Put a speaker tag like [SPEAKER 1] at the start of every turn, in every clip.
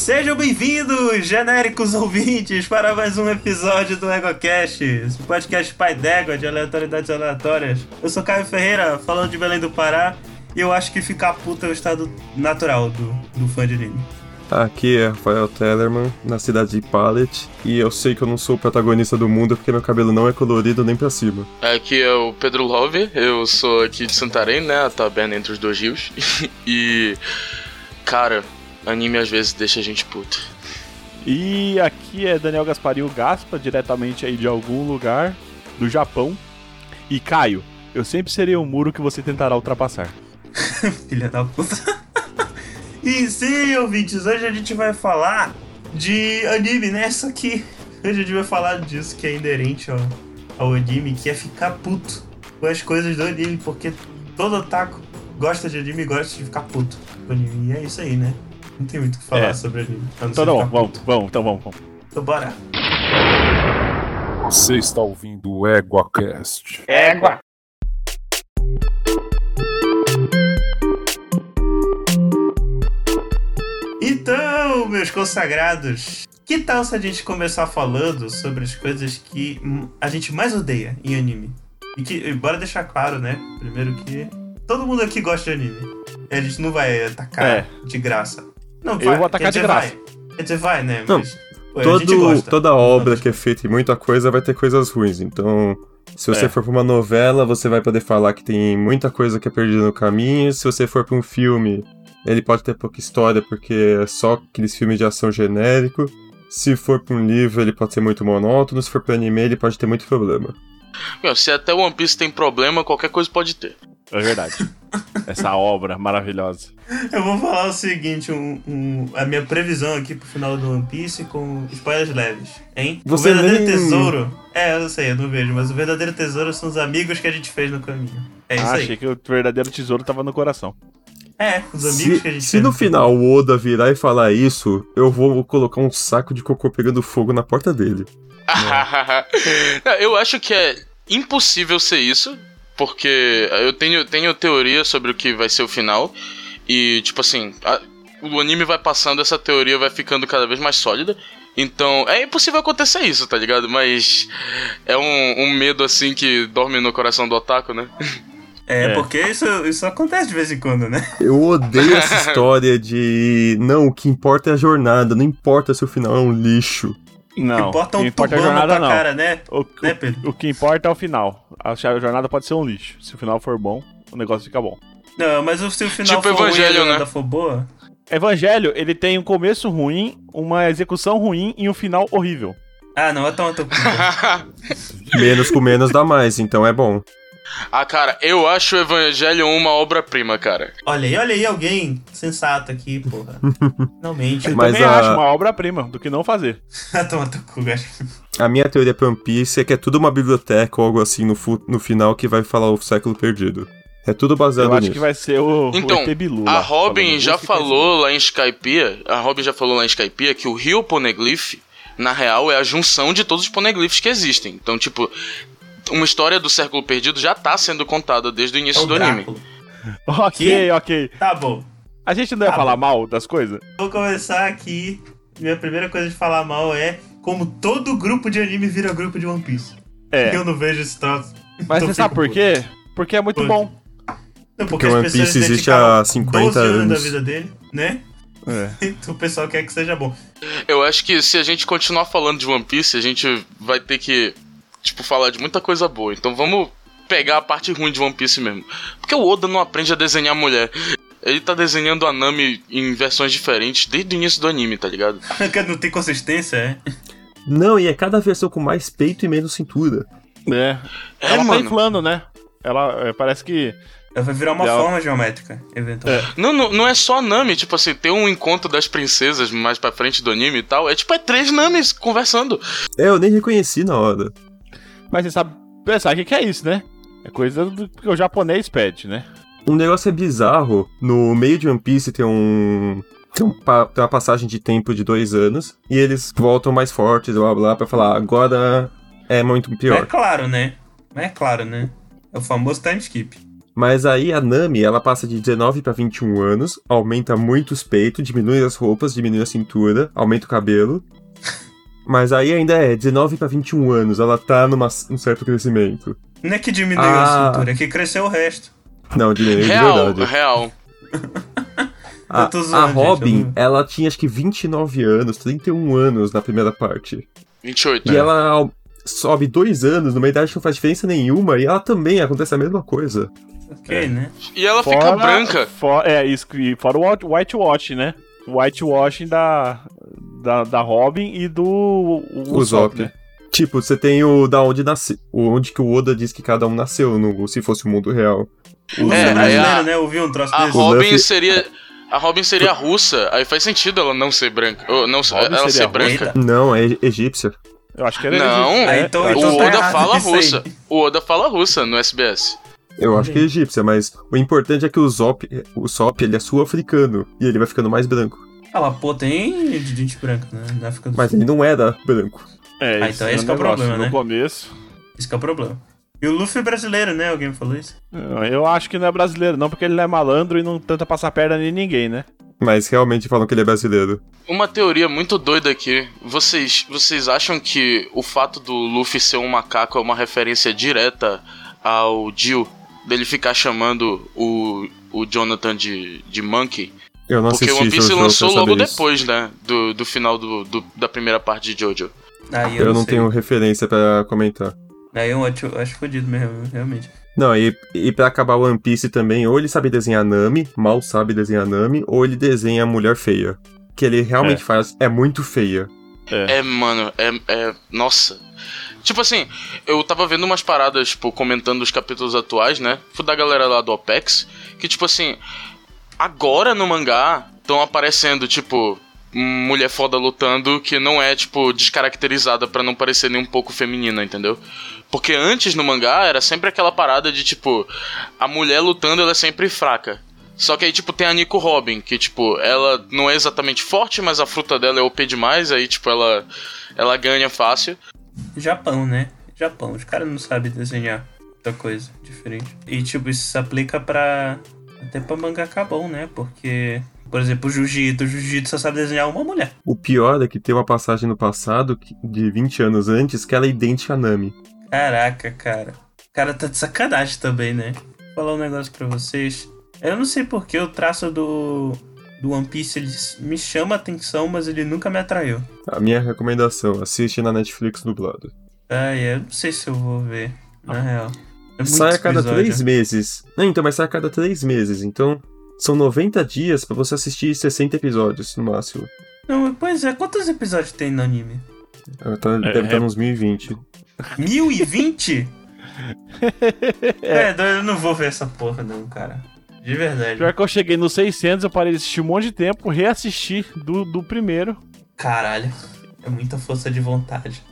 [SPEAKER 1] Sejam bem-vindos, genéricos ouvintes, para mais um episódio do EgoCast, esse podcast pai d'égua de aleatoriedades aleatórias. Eu sou Caio Ferreira, falando de Belém do Pará, e eu acho que ficar puto é o estado natural do, do fã de anime.
[SPEAKER 2] Aqui é Rafael Tellerman, na cidade de Pallet, e eu sei que eu não sou o protagonista do mundo porque meu cabelo não é colorido nem pra cima.
[SPEAKER 3] Aqui é o Pedro Love, eu sou aqui de Santarém, né, a taberna entre os dois rios, e... cara, anime às vezes deixa a gente puto.
[SPEAKER 4] E aqui é Daniel Gasparinho Gaspa, diretamente aí de algum lugar do Japão. E Caio, eu sempre serei um muro que você tentará ultrapassar.
[SPEAKER 1] Filha da puta. e sim, ouvintes, hoje a gente vai falar de anime, né? Só que hoje a gente vai falar disso que é inerente ao, ao anime, que é ficar puto com as coisas do anime, porque todo otaku gosta de anime e gosta de ficar puto com anime. E é isso aí, né? Não tem muito o que falar
[SPEAKER 4] É.
[SPEAKER 1] sobre anime.
[SPEAKER 4] Então não,
[SPEAKER 1] ficar
[SPEAKER 4] vamos, vamos, então vamos, vamos.
[SPEAKER 1] Então bora.
[SPEAKER 5] Você está ouvindo o EguaCast.
[SPEAKER 1] Égua! Então, meus consagrados, que tal se a gente começar falando sobre as coisas que hum, a gente mais odeia em anime? E que, e bora deixar claro, né? Primeiro que todo mundo aqui gosta de anime. E a gente não vai atacar
[SPEAKER 4] É.
[SPEAKER 1] de graça. Não,
[SPEAKER 4] Eu vou atacar de graça.
[SPEAKER 1] Vai. Quer dizer, vai, né?
[SPEAKER 2] Não,
[SPEAKER 1] Mas, gente
[SPEAKER 2] Todo, toda obra que é feita em muita coisa vai ter coisas ruins, então... Se você
[SPEAKER 4] É.
[SPEAKER 2] for pra uma novela, você vai poder falar que tem muita coisa que é perdida no caminho. Se você for pra um filme, ele pode ter pouca história porque é só aqueles filmes de ação genérico. Se for pra um livro, ele pode ser muito monótono. Se for pra anime, ele pode ter muito problema.
[SPEAKER 3] Meu, se até One Piece tem problema, qualquer coisa pode ter.
[SPEAKER 4] É verdade. Essa obra maravilhosa.
[SPEAKER 1] Eu vou falar o seguinte, um- um- a minha previsão aqui pro final do One Piece com spoilers leves, hein?
[SPEAKER 2] Você
[SPEAKER 1] o verdadeiro
[SPEAKER 2] nem-
[SPEAKER 1] tesouro. É, eu sei, eu não vejo, mas o verdadeiro tesouro são os amigos que a gente fez no caminho. É isso
[SPEAKER 4] Ah,
[SPEAKER 1] aí.
[SPEAKER 4] achei que o verdadeiro tesouro tava no coração.
[SPEAKER 1] É, os amigos que a
[SPEAKER 2] Se,
[SPEAKER 1] gente
[SPEAKER 2] se
[SPEAKER 1] fez.
[SPEAKER 2] no
[SPEAKER 1] caminho.
[SPEAKER 2] final o Oda virar e falar isso, eu vou colocar um saco de cocô pegando fogo na porta dele.
[SPEAKER 3] Não, eu acho que é impossível ser isso, porque eu tenho, tenho teoria sobre o que vai ser o final, e tipo assim, a- o anime vai passando, essa teoria vai ficando cada vez mais sólida. Então, é impossível acontecer isso, tá ligado? Mas é um, um medo assim que dorme no coração do otaku, né?
[SPEAKER 1] É,
[SPEAKER 4] É.
[SPEAKER 1] porque isso, isso acontece de vez em quando, né?
[SPEAKER 2] Eu odeio essa história de. Não, o que importa é a jornada, não importa se o final é um lixo.
[SPEAKER 4] Não,
[SPEAKER 1] Importa
[SPEAKER 4] o
[SPEAKER 1] um
[SPEAKER 4] que importa é a
[SPEAKER 1] tubão na
[SPEAKER 4] jornada
[SPEAKER 1] tua
[SPEAKER 4] não.
[SPEAKER 1] cara, né?
[SPEAKER 4] O,
[SPEAKER 1] Né,
[SPEAKER 4] o- o que importa é o final. A jornada pode ser um lixo. Se o final for bom, o negócio fica bom.
[SPEAKER 1] Não, mas se o final
[SPEAKER 3] Tipo
[SPEAKER 1] for ruim,
[SPEAKER 3] Evangelho,
[SPEAKER 1] a jornada
[SPEAKER 3] né?
[SPEAKER 1] for boa...
[SPEAKER 4] Evangelho, ele tem um começo ruim, uma execução ruim e um final horrível.
[SPEAKER 1] Ah, não, então eu tô...
[SPEAKER 2] Menos com menos dá mais, então é bom.
[SPEAKER 3] Ah, cara, eu acho o Evangelho uma obra-prima, cara.
[SPEAKER 1] Olha aí, olha aí alguém sensato aqui, porra. Não mente.
[SPEAKER 4] Eu
[SPEAKER 2] Mas
[SPEAKER 4] também
[SPEAKER 2] a-
[SPEAKER 4] acho uma obra-prima do que não fazer.
[SPEAKER 1] Toma teu cu, gajo.
[SPEAKER 2] A minha teoria pra One Piece é que é tudo uma biblioteca ou algo assim no, fu- no final que vai falar o século perdido. É tudo baseado
[SPEAKER 4] Eu acho
[SPEAKER 2] nisso.
[SPEAKER 4] que vai ser o,
[SPEAKER 3] Então,
[SPEAKER 4] o Bilu
[SPEAKER 3] A
[SPEAKER 4] lá,
[SPEAKER 3] Robin
[SPEAKER 4] falando
[SPEAKER 3] já falou lá em Skypiea, a Robin já falou lá em Skypiea que o Rio Poneglyph, na real, é a junção de todos os poneglyphs que existem. Então, tipo, uma história do século perdido já tá sendo contada desde o
[SPEAKER 1] É
[SPEAKER 3] início
[SPEAKER 1] o
[SPEAKER 3] do anime.
[SPEAKER 4] Ok,
[SPEAKER 1] Que?
[SPEAKER 4] ok.
[SPEAKER 1] Tá bom.
[SPEAKER 4] A gente não ia
[SPEAKER 1] Tá
[SPEAKER 4] falar mal das coisas?
[SPEAKER 1] Vou começar aqui. Minha primeira coisa de falar mal é como todo grupo de anime vira grupo de One Piece.
[SPEAKER 4] É.
[SPEAKER 1] Eu não vejo esse troço.
[SPEAKER 4] Mas você sabe por quê? Porque é muito bom.
[SPEAKER 1] Não,
[SPEAKER 2] Porque
[SPEAKER 1] as
[SPEAKER 2] One
[SPEAKER 1] pessoas
[SPEAKER 2] Piece existe há 50
[SPEAKER 1] 12 anos da
[SPEAKER 2] anos.
[SPEAKER 1] vida dele, né?
[SPEAKER 4] É.
[SPEAKER 1] Então o pessoal quer que seja bom.
[SPEAKER 3] Eu acho que se a gente continuar falando de One Piece, a gente vai ter que, tipo, falar de muita coisa boa. Então vamos pegar a parte ruim de One Piece mesmo. Porque o Oda não aprende a desenhar mulher. Ele tá desenhando a Nami em versões diferentes desde o início do anime, tá ligado?
[SPEAKER 1] Não tem consistência, é?
[SPEAKER 2] Não, e é cada versão com mais peito e menos cintura.
[SPEAKER 4] É.
[SPEAKER 3] É,
[SPEAKER 4] Ela tá
[SPEAKER 3] mano.
[SPEAKER 4] inflando, né? Ela é, parece que.
[SPEAKER 1] Vai virar uma
[SPEAKER 4] Legal.
[SPEAKER 1] forma geométrica, eventualmente.
[SPEAKER 3] Não, não, não é só a Nami, tipo assim, tem um encontro das princesas mais pra frente do anime e tal. É tipo, é três Namis conversando.
[SPEAKER 2] É, eu nem reconheci na hora.
[SPEAKER 4] Mas você sabe pensar o que, que é isso, né? É coisa do que o japonês pede, né?
[SPEAKER 2] Um negócio é bizarro. No meio de One Piece tem um. Tem, um tem uma passagem de tempo de dois anos. E eles voltam mais fortes, blá blá, pra falar, agora é muito
[SPEAKER 1] Mas é
[SPEAKER 2] pior.
[SPEAKER 1] claro, né? É claro, né? É o famoso time skip.
[SPEAKER 2] Mas aí a Nami, ela passa de 19 pra 21 anos, aumenta muito os peitos, diminui as roupas, diminui a cintura, aumenta o cabelo. Mas aí ainda é 19 pra 21 anos, ela tá num certo crescimento.
[SPEAKER 1] Não é que diminuiu
[SPEAKER 2] Ah.
[SPEAKER 1] a cintura, é que cresceu o resto.
[SPEAKER 2] Não, diminuiu de
[SPEAKER 3] Real,
[SPEAKER 2] verdade.
[SPEAKER 3] real.
[SPEAKER 2] A,
[SPEAKER 1] tô
[SPEAKER 2] a
[SPEAKER 1] zoando, gente,
[SPEAKER 2] Robin,
[SPEAKER 1] não-
[SPEAKER 2] ela tinha acho que 29 anos, 31 anos na primeira parte.
[SPEAKER 3] 28.
[SPEAKER 2] E ela ao- sobe dois anos, numa idade que não faz diferença nenhuma, e ela também acontece a mesma coisa.
[SPEAKER 1] Ok, né?
[SPEAKER 3] E ela fica branca.
[SPEAKER 4] for- é, isso. E fora o white- whitewash, né? O whitewashing da, da, da Robin e do o,
[SPEAKER 2] O
[SPEAKER 4] Zop,
[SPEAKER 2] Zop.
[SPEAKER 4] né?
[SPEAKER 2] Tipo, você tem o da onde nasceu, onde que o Oda diz que cada um nasceu, no, se fosse o mundo real.
[SPEAKER 1] O
[SPEAKER 3] É,
[SPEAKER 1] é,
[SPEAKER 3] aí a-
[SPEAKER 1] né? Ouviu um troço
[SPEAKER 3] A
[SPEAKER 1] desse?
[SPEAKER 3] Robin
[SPEAKER 2] Luffy-
[SPEAKER 3] seria. A Robin seria russa, aí faz sentido ela não ser branca. Ou não,
[SPEAKER 4] Robin
[SPEAKER 3] ela
[SPEAKER 4] seria
[SPEAKER 3] ser branca.
[SPEAKER 2] Não, é egípcia.
[SPEAKER 4] Eu acho que era
[SPEAKER 3] Não,
[SPEAKER 4] egípcio,
[SPEAKER 1] Ah,
[SPEAKER 4] né?
[SPEAKER 1] então-
[SPEAKER 4] Eu acho
[SPEAKER 1] então
[SPEAKER 3] o
[SPEAKER 1] tá
[SPEAKER 3] Oda fala russa. O Oda fala russa no SBS.
[SPEAKER 2] Eu acho que é egípcia, mas o importante é que o Zop, o Sop, ele é sul-africano, e ele vai ficando mais branco.
[SPEAKER 1] Ah, lá, pô, tem gente branca, né? Na África do
[SPEAKER 2] Mas
[SPEAKER 1] Sul.
[SPEAKER 2] ele não era branco.
[SPEAKER 4] É,
[SPEAKER 1] Ah,
[SPEAKER 4] esse
[SPEAKER 1] então esse
[SPEAKER 4] o
[SPEAKER 1] que é o problema,
[SPEAKER 4] No
[SPEAKER 1] né?
[SPEAKER 4] começo.
[SPEAKER 1] Isso que é o problema. E o Luffy brasileiro, né? Alguém me falou isso?
[SPEAKER 4] Eu acho que não é brasileiro, não, porque ele não é malandro e não tenta passar perna em ninguém, né?
[SPEAKER 2] Mas realmente falam que ele é brasileiro.
[SPEAKER 3] Uma teoria muito doida aqui. Vocês, vocês acham que o fato do Luffy ser um macaco é uma referência direta ao Jill? Dele ficar chamando o, o Jonathan de, de Monkey?
[SPEAKER 2] Eu não
[SPEAKER 3] Porque
[SPEAKER 2] assisti
[SPEAKER 3] One Piece lançou logo
[SPEAKER 2] isso.
[SPEAKER 3] depois, né? Do, do final do, do- da primeira parte de Jojo.
[SPEAKER 1] Aí
[SPEAKER 2] Eu não
[SPEAKER 1] sei.
[SPEAKER 2] tenho referência pra comentar.
[SPEAKER 1] Aí eu acho, eu acho fodido mesmo, realmente.
[SPEAKER 2] Não, e, e pra acabar One Piece também, ou ele sabe desenhar Nami, mal sabe desenhar Nami, ou ele desenha a mulher feia. Que ele realmente
[SPEAKER 4] É.
[SPEAKER 2] faz, é muito feia.
[SPEAKER 3] É, mano, é, é. Nossa. Tipo assim, eu tava vendo umas paradas, tipo, comentando os capítulos atuais, né? Fui da galera lá do OPEX, que, tipo assim, agora no mangá estão aparecendo, tipo, mulher foda lutando que não é, tipo, descaracterizada pra não parecer nem um pouco feminina, entendeu? Porque antes no mangá era sempre aquela parada de, tipo, a mulher lutando ela é sempre fraca. Só que aí, tipo, tem a Nico Robin, que, tipo, ela não é exatamente forte, mas a fruta dela é OP demais, aí, tipo, ela, ela ganha fácil.
[SPEAKER 1] Japão, né? Japão. Os caras não sabem desenhar muita coisa diferente. E, tipo, isso se aplica pra. Até pra mangaka bom, né? Porque, por exemplo, o Jiu-Jitsu. O Jiu-Jitsu só sabe desenhar uma mulher.
[SPEAKER 2] O pior é que tem uma passagem no passado, de 20 anos antes, que ela é idêntica a Nami.
[SPEAKER 1] Caraca, cara. O cara tá de sacanagem também, né? Vou falar um negócio pra vocês. Eu não sei porque o traço do, do One Piece ele me chama a atenção, mas ele nunca me atraiu.
[SPEAKER 2] A minha recomendação, assiste na Netflix dublado.
[SPEAKER 1] Ai, eu não sei se eu vou ver, na real. É
[SPEAKER 2] sai a cada
[SPEAKER 1] episódio.
[SPEAKER 2] três meses. Não, então, mas sai a cada três meses. Então, são 90 dias pra você assistir 60 episódios, no máximo.
[SPEAKER 1] Não, pois é, quantos episódios tem no anime?
[SPEAKER 2] Tá, deve
[SPEAKER 4] é-
[SPEAKER 2] estar uns 1020.
[SPEAKER 1] 1020? é, eu não vou ver essa porra não, cara. De verdade.
[SPEAKER 4] Pior que eu cheguei no 600, eu parei de assistir um monte de tempo, reassisti do, do primeiro.
[SPEAKER 1] Caralho. É muita força de vontade.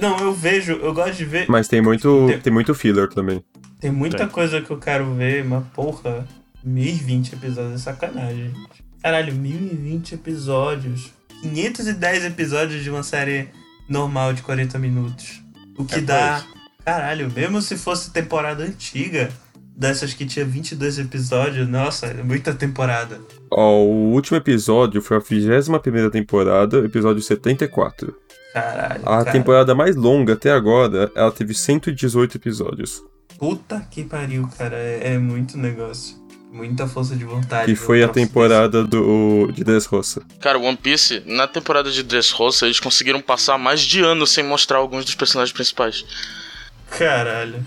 [SPEAKER 1] Não, eu vejo, eu gosto de ver.
[SPEAKER 2] Mas tem muito,
[SPEAKER 1] Tem-
[SPEAKER 2] tem muito filler também.
[SPEAKER 1] Tem muita
[SPEAKER 4] Tem.
[SPEAKER 1] coisa que eu quero ver, mas porra, 1020 episódios é sacanagem. gente. Caralho, 1020 episódios. 510 episódios de uma série normal de 40 minutos. O que
[SPEAKER 3] É
[SPEAKER 1] dá.
[SPEAKER 3] coisa.
[SPEAKER 1] Caralho, mesmo se fosse temporada antiga, dessas que tinha 22 episódios, nossa, é muita temporada.
[SPEAKER 2] Ó, o último episódio foi a 21 temporada, episódio 74.
[SPEAKER 1] Caralho.
[SPEAKER 2] A
[SPEAKER 1] cara.
[SPEAKER 2] temporada mais longa até agora, ela teve 118 episódios.
[SPEAKER 1] Puta que pariu, cara. É, é muito negócio. Muita força de vontade. Um
[SPEAKER 2] foi a temporada do de Dressrosa.
[SPEAKER 3] Cara, One Piece, na temporada de Dressrosa, eles conseguiram passar mais de ano sem mostrar alguns dos personagens principais.
[SPEAKER 1] Caralho.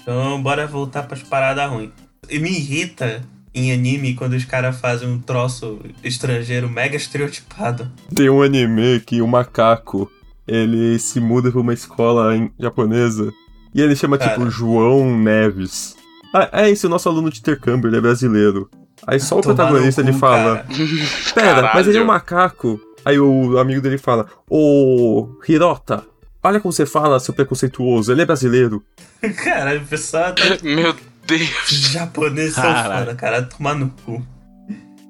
[SPEAKER 1] Então, bora voltar pras paradas ruins. E me irrita em anime quando os caras fazem um troço estrangeiro mega estereotipado.
[SPEAKER 2] Tem um anime que o macaco, ele se muda pra uma escola em- japonesa e ele chama
[SPEAKER 1] Cara.
[SPEAKER 2] tipo João Neves. Ah, é esse o nosso aluno de intercâmbio, ele é brasileiro. Aí só o
[SPEAKER 1] Tomar
[SPEAKER 2] protagonista
[SPEAKER 1] no
[SPEAKER 2] ele
[SPEAKER 1] cu,
[SPEAKER 2] fala:
[SPEAKER 1] cara.
[SPEAKER 2] Pera, mas
[SPEAKER 3] Caralho.
[SPEAKER 2] ele é um macaco. Aí o amigo dele fala: Ô, Hirota, olha como você fala, seu preconceituoso, ele é brasileiro.
[SPEAKER 1] Caralho, o pessoal tá...
[SPEAKER 3] Meu Deus.
[SPEAKER 1] japonês são foda, cara. Tomar no cu.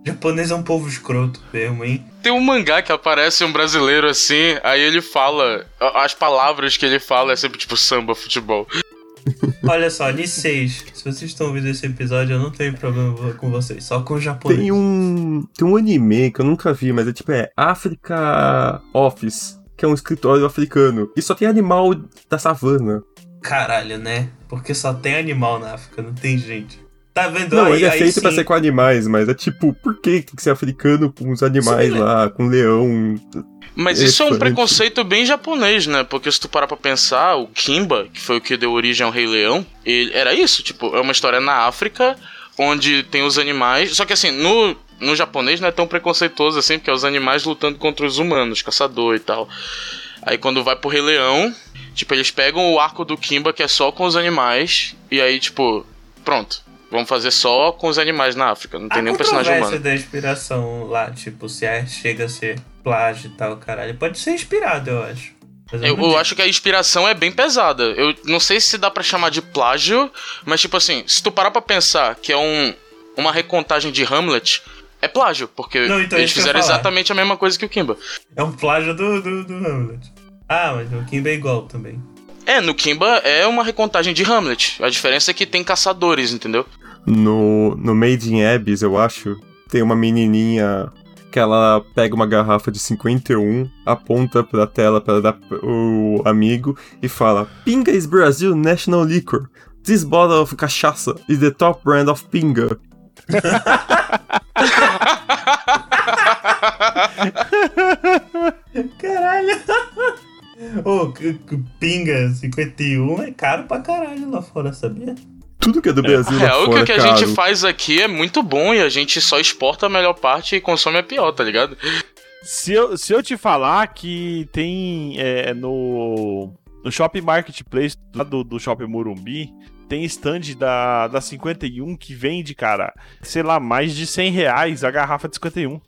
[SPEAKER 1] Japonês é um povo escroto mesmo, hein?
[SPEAKER 3] Tem um mangá que aparece um brasileiro assim, aí ele fala. As palavras que ele fala é sempre tipo samba, futebol.
[SPEAKER 1] Olha só, Niseis, se vocês estão ouvindo esse episódio, eu não tenho problema com vocês, só com o japonês.
[SPEAKER 2] Tem um. Tem um anime que eu nunca vi, mas é tipo, é Africa Office, que é um escritório africano. E só tem animal da savana.
[SPEAKER 1] Caralho, né? Porque só tem animal na África, não tem gente. Tá vendo
[SPEAKER 2] Não,
[SPEAKER 1] aí?
[SPEAKER 2] ele é
[SPEAKER 1] aí
[SPEAKER 2] feito pra
[SPEAKER 1] sim.
[SPEAKER 2] ser com animais, mas é tipo, por que tem que ser africano com os animais
[SPEAKER 1] Sim, né?
[SPEAKER 2] lá, com leão?
[SPEAKER 3] Mas isso é um preconceito bem japonês, né? Porque se tu parar pra pensar, o Kimba, que foi o que deu origem ao Rei Leão, ele era isso, tipo, é uma história na África, onde tem os animais. Só que assim, no, no japonês não é tão preconceituoso assim, porque é os animais lutando contra os humanos, caçador e tal. Aí quando vai pro Rei Leão, tipo, eles pegam o arco do Kimba, que é só com os animais, e aí, tipo, pronto. Vamos fazer só com os animais na África. Não tem
[SPEAKER 1] a
[SPEAKER 3] nenhum personagem humano.
[SPEAKER 1] da inspiração lá, tipo, se é, chega a ser plágio e tal, caralho. Pode ser inspirado, eu acho.
[SPEAKER 3] Eu, eu
[SPEAKER 1] digo.
[SPEAKER 3] acho que a inspiração é bem pesada. Eu não sei se dá pra chamar de plágio, mas tipo assim, se tu parar pra pensar que é um, uma recontagem de Hamlet, é plágio, porque
[SPEAKER 1] Não, então é
[SPEAKER 3] eles
[SPEAKER 1] eu
[SPEAKER 3] fizeram exatamente a mesma coisa que o Kimba.
[SPEAKER 1] É um plágio do, do, do Hamlet. Ah, mas o Kimba é igual também.
[SPEAKER 3] É, no Kimba é uma recontagem de Hamlet. A diferença é que tem caçadores, entendeu?
[SPEAKER 2] No, no Made in Abyss, eu acho, tem uma menininha que ela pega uma garrafa de 51, aponta pra tela para dar o amigo e fala: Pinga is Brazil National Liquor. This bottle of cachaça is the top brand of pinga.
[SPEAKER 1] Caralho! Ô, c- pinga 51 é caro pra caralho lá fora, sabia?
[SPEAKER 2] Tudo que é do Brasil lá
[SPEAKER 3] É, o que,
[SPEAKER 2] fora,
[SPEAKER 3] o que a
[SPEAKER 2] caro.
[SPEAKER 3] gente faz aqui é muito bom e a gente só exporta a melhor parte e consome a pior, tá ligado?
[SPEAKER 4] Se eu, se eu te falar que tem é, no, no Shopping Marketplace lá do, do Shopping Morumbi, tem stand da, da 51 que vende, cara, sei lá, mais de 100 reais a garrafa de 51.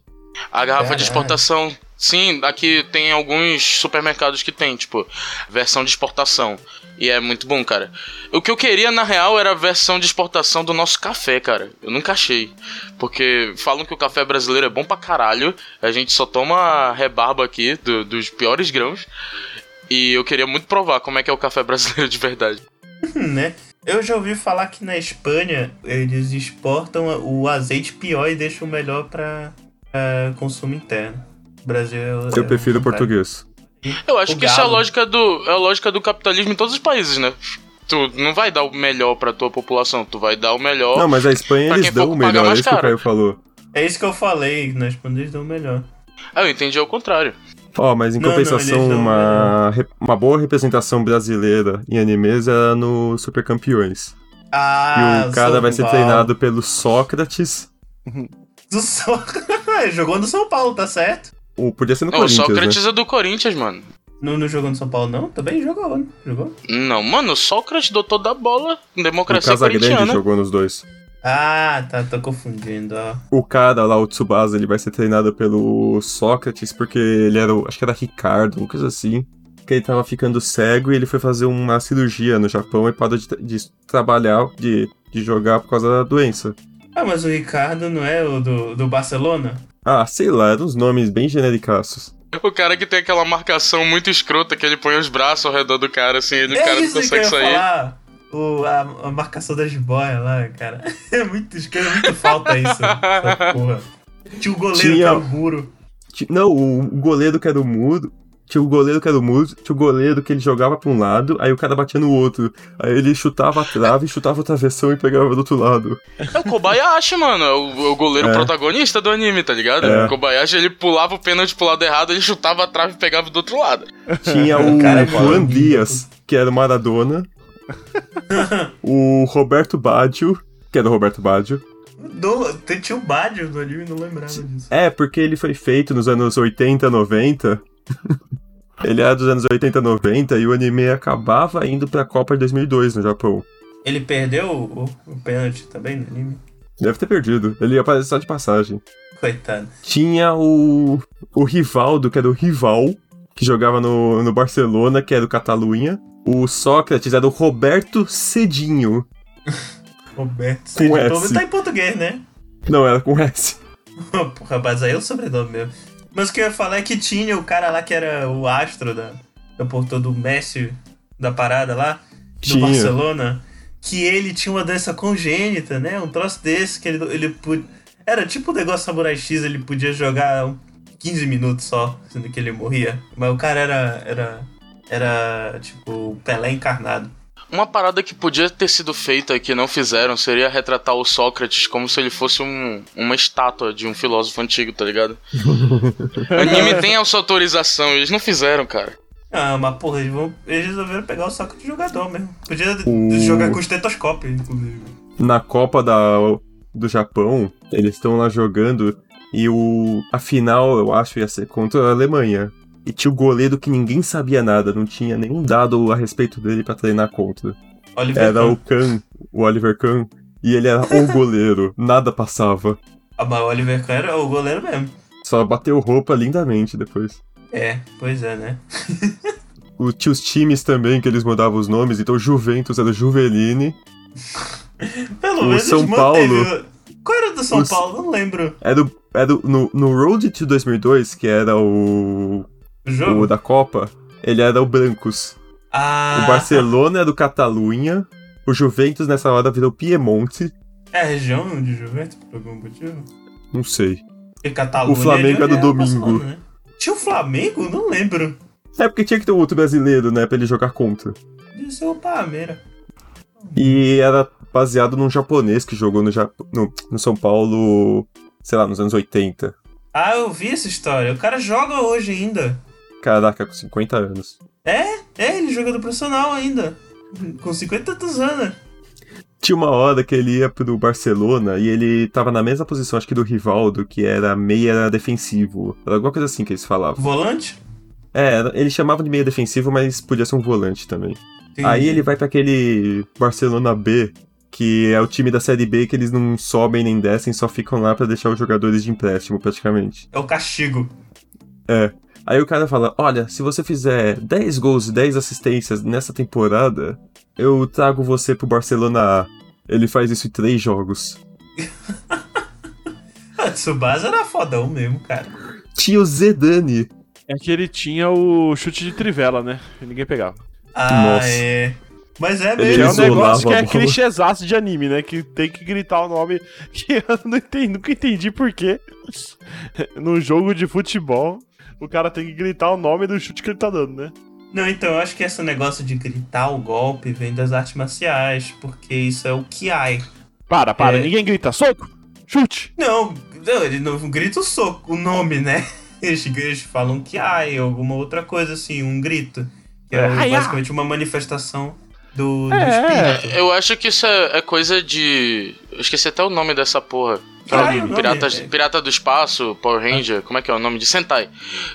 [SPEAKER 3] A garrafa
[SPEAKER 1] Caralho.
[SPEAKER 3] de exportação. Sim, aqui tem alguns supermercados que tem, tipo, versão de exportação. E é muito bom, cara. O que eu queria, na real, era a versão de exportação do nosso café, cara. Eu nunca achei. Porque falam que o café brasileiro é bom pra caralho. A gente só toma rebarba aqui do- dos piores grãos. E eu queria muito provar como é que é o café brasileiro de verdade.
[SPEAKER 1] né? Eu já ouvi falar que na Espanha eles exportam o azeite pior e deixam o melhor pra, pra consumo interno. Brasil
[SPEAKER 2] Eu
[SPEAKER 1] é
[SPEAKER 2] prefiro
[SPEAKER 1] contrário.
[SPEAKER 2] português.
[SPEAKER 3] Eu acho
[SPEAKER 1] O
[SPEAKER 3] que isso é a
[SPEAKER 1] galo.
[SPEAKER 3] lógica do, é a lógica do capitalismo em todos os países, né? Tu não vai dar o melhor pra tua população, tu vai dar o melhor.
[SPEAKER 2] Não, mas a Espanha eles dão o melhor, é isso que o. Caio falou.
[SPEAKER 1] É isso que eu falei, na Espanha eles dão o melhor.
[SPEAKER 3] Ah, eu entendi ao contrário.
[SPEAKER 2] Ó, mas em
[SPEAKER 1] Não, não,
[SPEAKER 2] compensação,
[SPEAKER 1] dão
[SPEAKER 2] uma, re- uma boa representação brasileira em animes é no Super Campeões.
[SPEAKER 1] Ah,
[SPEAKER 2] e o cara vai ser
[SPEAKER 1] Paulo.
[SPEAKER 2] treinado pelo Sócrates.
[SPEAKER 1] Do São... Jogou no São Paulo, tá certo?
[SPEAKER 2] Ou podia ser no
[SPEAKER 3] Não, o
[SPEAKER 2] Corinthians, né?
[SPEAKER 3] Sócrates é do Corinthians, mano.
[SPEAKER 1] Não, não jogou no São Paulo, não? Também jogou, né? Jogou?
[SPEAKER 3] Não, mano, o Sócrates, doutor da bola,
[SPEAKER 2] O
[SPEAKER 3] democracia
[SPEAKER 2] Casagrande
[SPEAKER 3] corintiana.
[SPEAKER 2] jogou nos dois.
[SPEAKER 1] Ah, tá, tô confundindo, ó.
[SPEAKER 2] O cara lá, o Tsubasa, ele vai ser treinado pelo Sócrates porque ele era, o, acho que era Ricardo, uma coisa assim. Que ele tava ficando cego e ele foi fazer uma cirurgia no Japão e parou de, de trabalhar, de, de jogar por causa da doença.
[SPEAKER 1] Ah, mas o Ricardo não é o do, do Barcelona?
[SPEAKER 2] Ah, sei lá, eram uns nomes bem genericaços.
[SPEAKER 3] O cara que tem aquela marcação muito escrota que ele põe os braços ao redor do cara, assim, ele, o cara
[SPEAKER 1] é
[SPEAKER 3] não
[SPEAKER 1] isso que eu
[SPEAKER 3] consegue sair.
[SPEAKER 1] falar. O, a, a marcação das boias lá, cara. É muito esquerda, muito falta isso. essa porra. Tinha o goleiro
[SPEAKER 2] Tinha-
[SPEAKER 1] que era o muro.
[SPEAKER 2] Não, o o goleiro que era o muro. Tinha o goleiro que era o muro, tinha o goleiro que ele jogava pra um lado, aí o cara batia no outro. Aí ele chutava a trave, chutava o travessão e pegava do outro lado.
[SPEAKER 3] É o Kobayashi, mano, é o, é o goleiro
[SPEAKER 2] É.
[SPEAKER 3] protagonista do anime, tá ligado?
[SPEAKER 2] É.
[SPEAKER 3] O Kobayashi, ele pulava o pênalti pro lado errado, ele chutava a trave e pegava do outro lado.
[SPEAKER 2] Tinha
[SPEAKER 1] O cara é
[SPEAKER 2] Juan. Dias, que era o Maradona. o Roberto Baggio, que era o Roberto Baggio.
[SPEAKER 1] Do, tinha o Badio no anime, não lembrava disso.
[SPEAKER 2] É, porque ele foi feito nos anos 80, 90. Ele era dos anos 80, 90 e o anime acabava indo pra Copa de 2002 no Japão.
[SPEAKER 1] Ele perdeu o, o, pênalti também no anime?
[SPEAKER 2] Deve ter perdido. Ele ia aparecer só de passagem.
[SPEAKER 1] Coitado.
[SPEAKER 2] Tinha o, o Rivaldo, que era o Rival, que jogava no, no Barcelona, que era o Catalunha. O Sócrates era o Roberto Cedinho.
[SPEAKER 1] Roberto.
[SPEAKER 2] Com
[SPEAKER 1] Seja,
[SPEAKER 2] S.
[SPEAKER 1] tá em português, né?
[SPEAKER 2] Não, era com S.
[SPEAKER 1] Porra, mas aí é o sobrenome mesmo. Mas o que eu ia falar é que tinha o cara lá que era o astro da, da portão do Messi da parada lá, do
[SPEAKER 2] Tinha.
[SPEAKER 1] Barcelona. que ele tinha uma doença congênita, né? Um troço desse que ele, ele Era tipo o negócio Samurai X, ele podia jogar um 15 minutos só, sendo que ele morria. Mas o cara era. era. era tipo o Pelé encarnado.
[SPEAKER 3] Uma parada que podia ter sido feita e que não fizeram seria retratar o Sócrates como se ele fosse um, uma estátua de um filósofo antigo, tá ligado? o anime tem a sua autorização, eles não fizeram, cara.
[SPEAKER 1] Ah, mas porra, eles, vão, eles resolveram pegar o saco de jogador mesmo. Podia
[SPEAKER 2] O-
[SPEAKER 1] jogar com estetoscópio, inclusive.
[SPEAKER 2] Na Copa da, do Japão, eles estão lá jogando e o a final, eu acho, ia ser contra a Alemanha. E tinha o goleiro que ninguém sabia nada, não tinha nenhum dado a respeito dele pra treinar contra.
[SPEAKER 1] Oliver
[SPEAKER 2] Era
[SPEAKER 1] Kahn.
[SPEAKER 2] o Kahn, o Oliver Kahn, e ele era o goleiro, nada passava.
[SPEAKER 1] Ah, mas o Oliver Kahn era o goleiro mesmo.
[SPEAKER 2] Só bateu roupa lindamente depois.
[SPEAKER 1] É, pois é, né?
[SPEAKER 2] O, tinha os times também que eles mudavam os nomes, então Juventus era o Juveline,
[SPEAKER 1] Pelo
[SPEAKER 2] O
[SPEAKER 1] menos
[SPEAKER 2] São
[SPEAKER 1] manteve
[SPEAKER 2] Paulo-
[SPEAKER 1] o- Qual era o do São
[SPEAKER 2] Os-
[SPEAKER 1] Paulo? Não lembro.
[SPEAKER 2] era, o- era o- no, no Road to 2002, que era o,
[SPEAKER 1] O jogo?
[SPEAKER 2] o da Copa, ele era o Brancos.
[SPEAKER 1] Ah,
[SPEAKER 2] O Barcelona era o Catalunha, o Juventus nessa hora virou Piemonte,
[SPEAKER 1] É a região de Juventus, por algum motivo?
[SPEAKER 2] não sei.
[SPEAKER 1] Porque Catalunha
[SPEAKER 2] O Flamengo
[SPEAKER 1] é de
[SPEAKER 2] é do
[SPEAKER 1] era
[SPEAKER 2] domingo.
[SPEAKER 1] Né? Tinha o Flamengo? Não lembro.
[SPEAKER 2] É porque tinha que ter um outro brasileiro, né, pra ele jogar contra.
[SPEAKER 1] Devia ser o Palmeiras.
[SPEAKER 2] E era baseado num japonês que jogou no, Jap- no, no São Paulo, sei lá, nos anos 80.
[SPEAKER 1] Ah, eu vi essa história. O cara joga hoje ainda.
[SPEAKER 2] Caraca, com 50 anos.
[SPEAKER 1] É, ele joga do profissional ainda. Com 50 e tantos anos.
[SPEAKER 2] Tinha uma hora que ele ia pro Barcelona e ele tava na mesma posição, acho que do Rivaldo, que era meia defensivo. Era alguma coisa assim que eles falavam.
[SPEAKER 1] Volante?
[SPEAKER 2] É, eles chamavam de meia defensivo, mas podia ser um volante também.
[SPEAKER 1] Entendi.
[SPEAKER 2] Aí ele vai pra aquele Barcelona B, que é o time da Série B que eles não sobem nem descem, só ficam lá pra deixar os jogadores de empréstimo, praticamente.
[SPEAKER 1] É o castigo.
[SPEAKER 2] Aí o cara fala: Olha, se você fizer 10 gols e 10 assistências nessa temporada, eu trago você pro Barcelona A. Ele faz isso em 3 jogos.
[SPEAKER 1] Ah, Tsubasa era fodão mesmo, cara.
[SPEAKER 2] Tinha o Zedane.
[SPEAKER 4] É que ele tinha o chute de trivela, né? E ninguém pegava.
[SPEAKER 1] Ah,
[SPEAKER 2] Nossa.
[SPEAKER 1] é. Mas é
[SPEAKER 2] Ele
[SPEAKER 1] mesmo.
[SPEAKER 4] é um negócio que é clichêzaço de anime, né? Que tem que gritar o nome que eu não entendi, nunca entendi por quê. Num jogo de futebol, o cara tem que gritar o nome do chute que ele tá dando, né?
[SPEAKER 1] Não, então eu acho que esse negócio de gritar o golpe vem das artes marciais, porque isso é o Kiai.
[SPEAKER 4] Para, para,
[SPEAKER 1] É.
[SPEAKER 4] ninguém grita soco, chute.
[SPEAKER 1] Não, não, ele não grita o soco, o nome, né? Eles, eles falam Kiai ou alguma outra coisa assim, um grito. Que é,
[SPEAKER 4] É, ai,
[SPEAKER 1] basicamente uma manifestação do, do
[SPEAKER 4] É.
[SPEAKER 1] espírito.
[SPEAKER 3] Eu acho que isso é, é coisa de. Eu esqueci até o nome dessa porra.
[SPEAKER 1] Ah, é
[SPEAKER 3] Piratas,
[SPEAKER 1] é.
[SPEAKER 3] Pirata do Espaço, Power Ranger, como é que é o nome? De Sentai.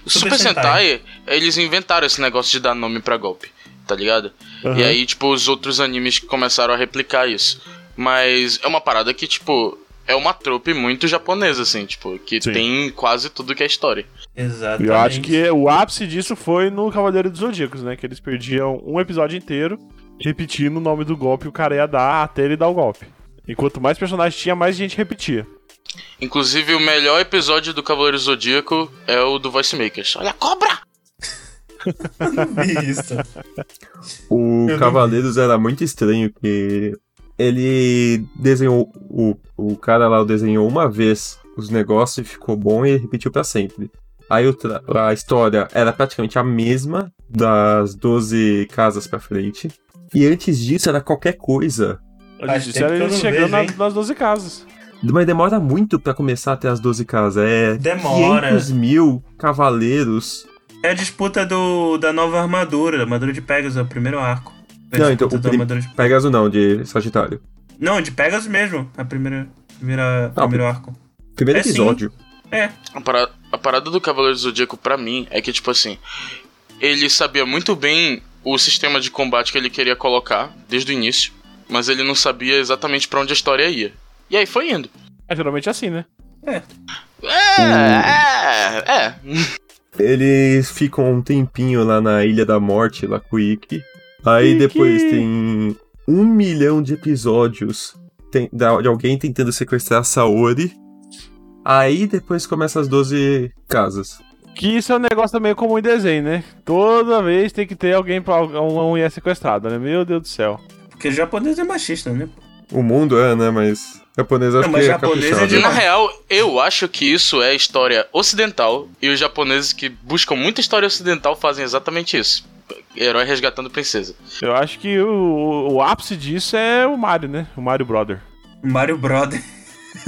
[SPEAKER 3] O
[SPEAKER 1] Super
[SPEAKER 3] Super, Sentai, eles inventaram esse negócio de dar nome pra golpe, tá ligado? E
[SPEAKER 4] Aham.
[SPEAKER 3] aí, tipo, os outros animes começaram a replicar isso. Mas é uma parada que, tipo, é uma trope muito japonesa, assim, tipo, que
[SPEAKER 4] Sim.
[SPEAKER 3] tem quase tudo que é história.
[SPEAKER 1] Exatamente.
[SPEAKER 4] Eu acho que o ápice disso foi no Cavaleiro dos Zodíacos, né? Que eles perdiam um episódio inteiro repetindo o nome do golpe que o cara ia dar até ele dar o golpe. E quanto mais personagens tinha, mais gente repetia.
[SPEAKER 3] Inclusive, o melhor episódio do Cavaleiro Zodíaco é o do Voice Makers. Olha a cobra!
[SPEAKER 1] Isso.
[SPEAKER 2] O
[SPEAKER 1] Eu não
[SPEAKER 2] Cavaleiros era muito estranho, que ele desenhou. O, o cara lá desenhou uma vez os negócios e ficou bom e repetiu pra sempre. Aí a história era praticamente a mesma das 12 casas pra frente. E antes disso era qualquer coisa.
[SPEAKER 1] Faz
[SPEAKER 4] Isso
[SPEAKER 1] tempo
[SPEAKER 4] era
[SPEAKER 1] não
[SPEAKER 4] chegando
[SPEAKER 1] vejo,
[SPEAKER 4] nas 12 casas.
[SPEAKER 2] Mas demora muito pra começar até as 12 casas. É
[SPEAKER 1] Demora.
[SPEAKER 2] 500 mil cavaleiros.
[SPEAKER 1] É a disputa do, da nova armadura, da armadura de Pegasus, é o primeiro arco. É
[SPEAKER 2] Não, então, o prim-
[SPEAKER 1] armadura de...
[SPEAKER 2] Pegasus não, de Sagitário.
[SPEAKER 1] Não, de Pegasus mesmo, a primeira, primeira,
[SPEAKER 2] Ah,
[SPEAKER 1] primeiro arco.
[SPEAKER 2] Primeiro
[SPEAKER 1] É sim.
[SPEAKER 2] episódio.
[SPEAKER 1] É,
[SPEAKER 3] A parada, a parada do Cavaleiro do Zodíaco, pra mim, é que, tipo assim, ele sabia muito bem o sistema de combate que ele queria colocar desde o início, mas ele não sabia exatamente pra onde a história ia. E aí foi indo.
[SPEAKER 4] É geralmente assim, né?
[SPEAKER 3] É, é, é.
[SPEAKER 2] Eles ficam um tempinho lá na Ilha da Morte, lá com o Ikki. Aí
[SPEAKER 4] Ikki!
[SPEAKER 2] depois tem um milhão de episódios de alguém tentando sequestrar a Saori. Aí depois começa as 12 casas.
[SPEAKER 4] Que isso é um negócio também comum em desenho, né? Toda vez tem que ter alguém pra uma mulher sequestrada, né? Meu Deus do céu.
[SPEAKER 1] Porque japonês é machista, né?
[SPEAKER 2] O mundo é, né? Mas japonês acho
[SPEAKER 1] Não, mas
[SPEAKER 2] que é
[SPEAKER 1] japonês é
[SPEAKER 2] caprichado.
[SPEAKER 1] de-
[SPEAKER 3] Na real, eu acho que isso é história ocidental e os japoneses que buscam muita história ocidental fazem exatamente isso. Herói resgatando princesa.
[SPEAKER 4] Eu acho que o, o ápice disso é o Mario, né? O Mario Brother.
[SPEAKER 1] Mario Brother.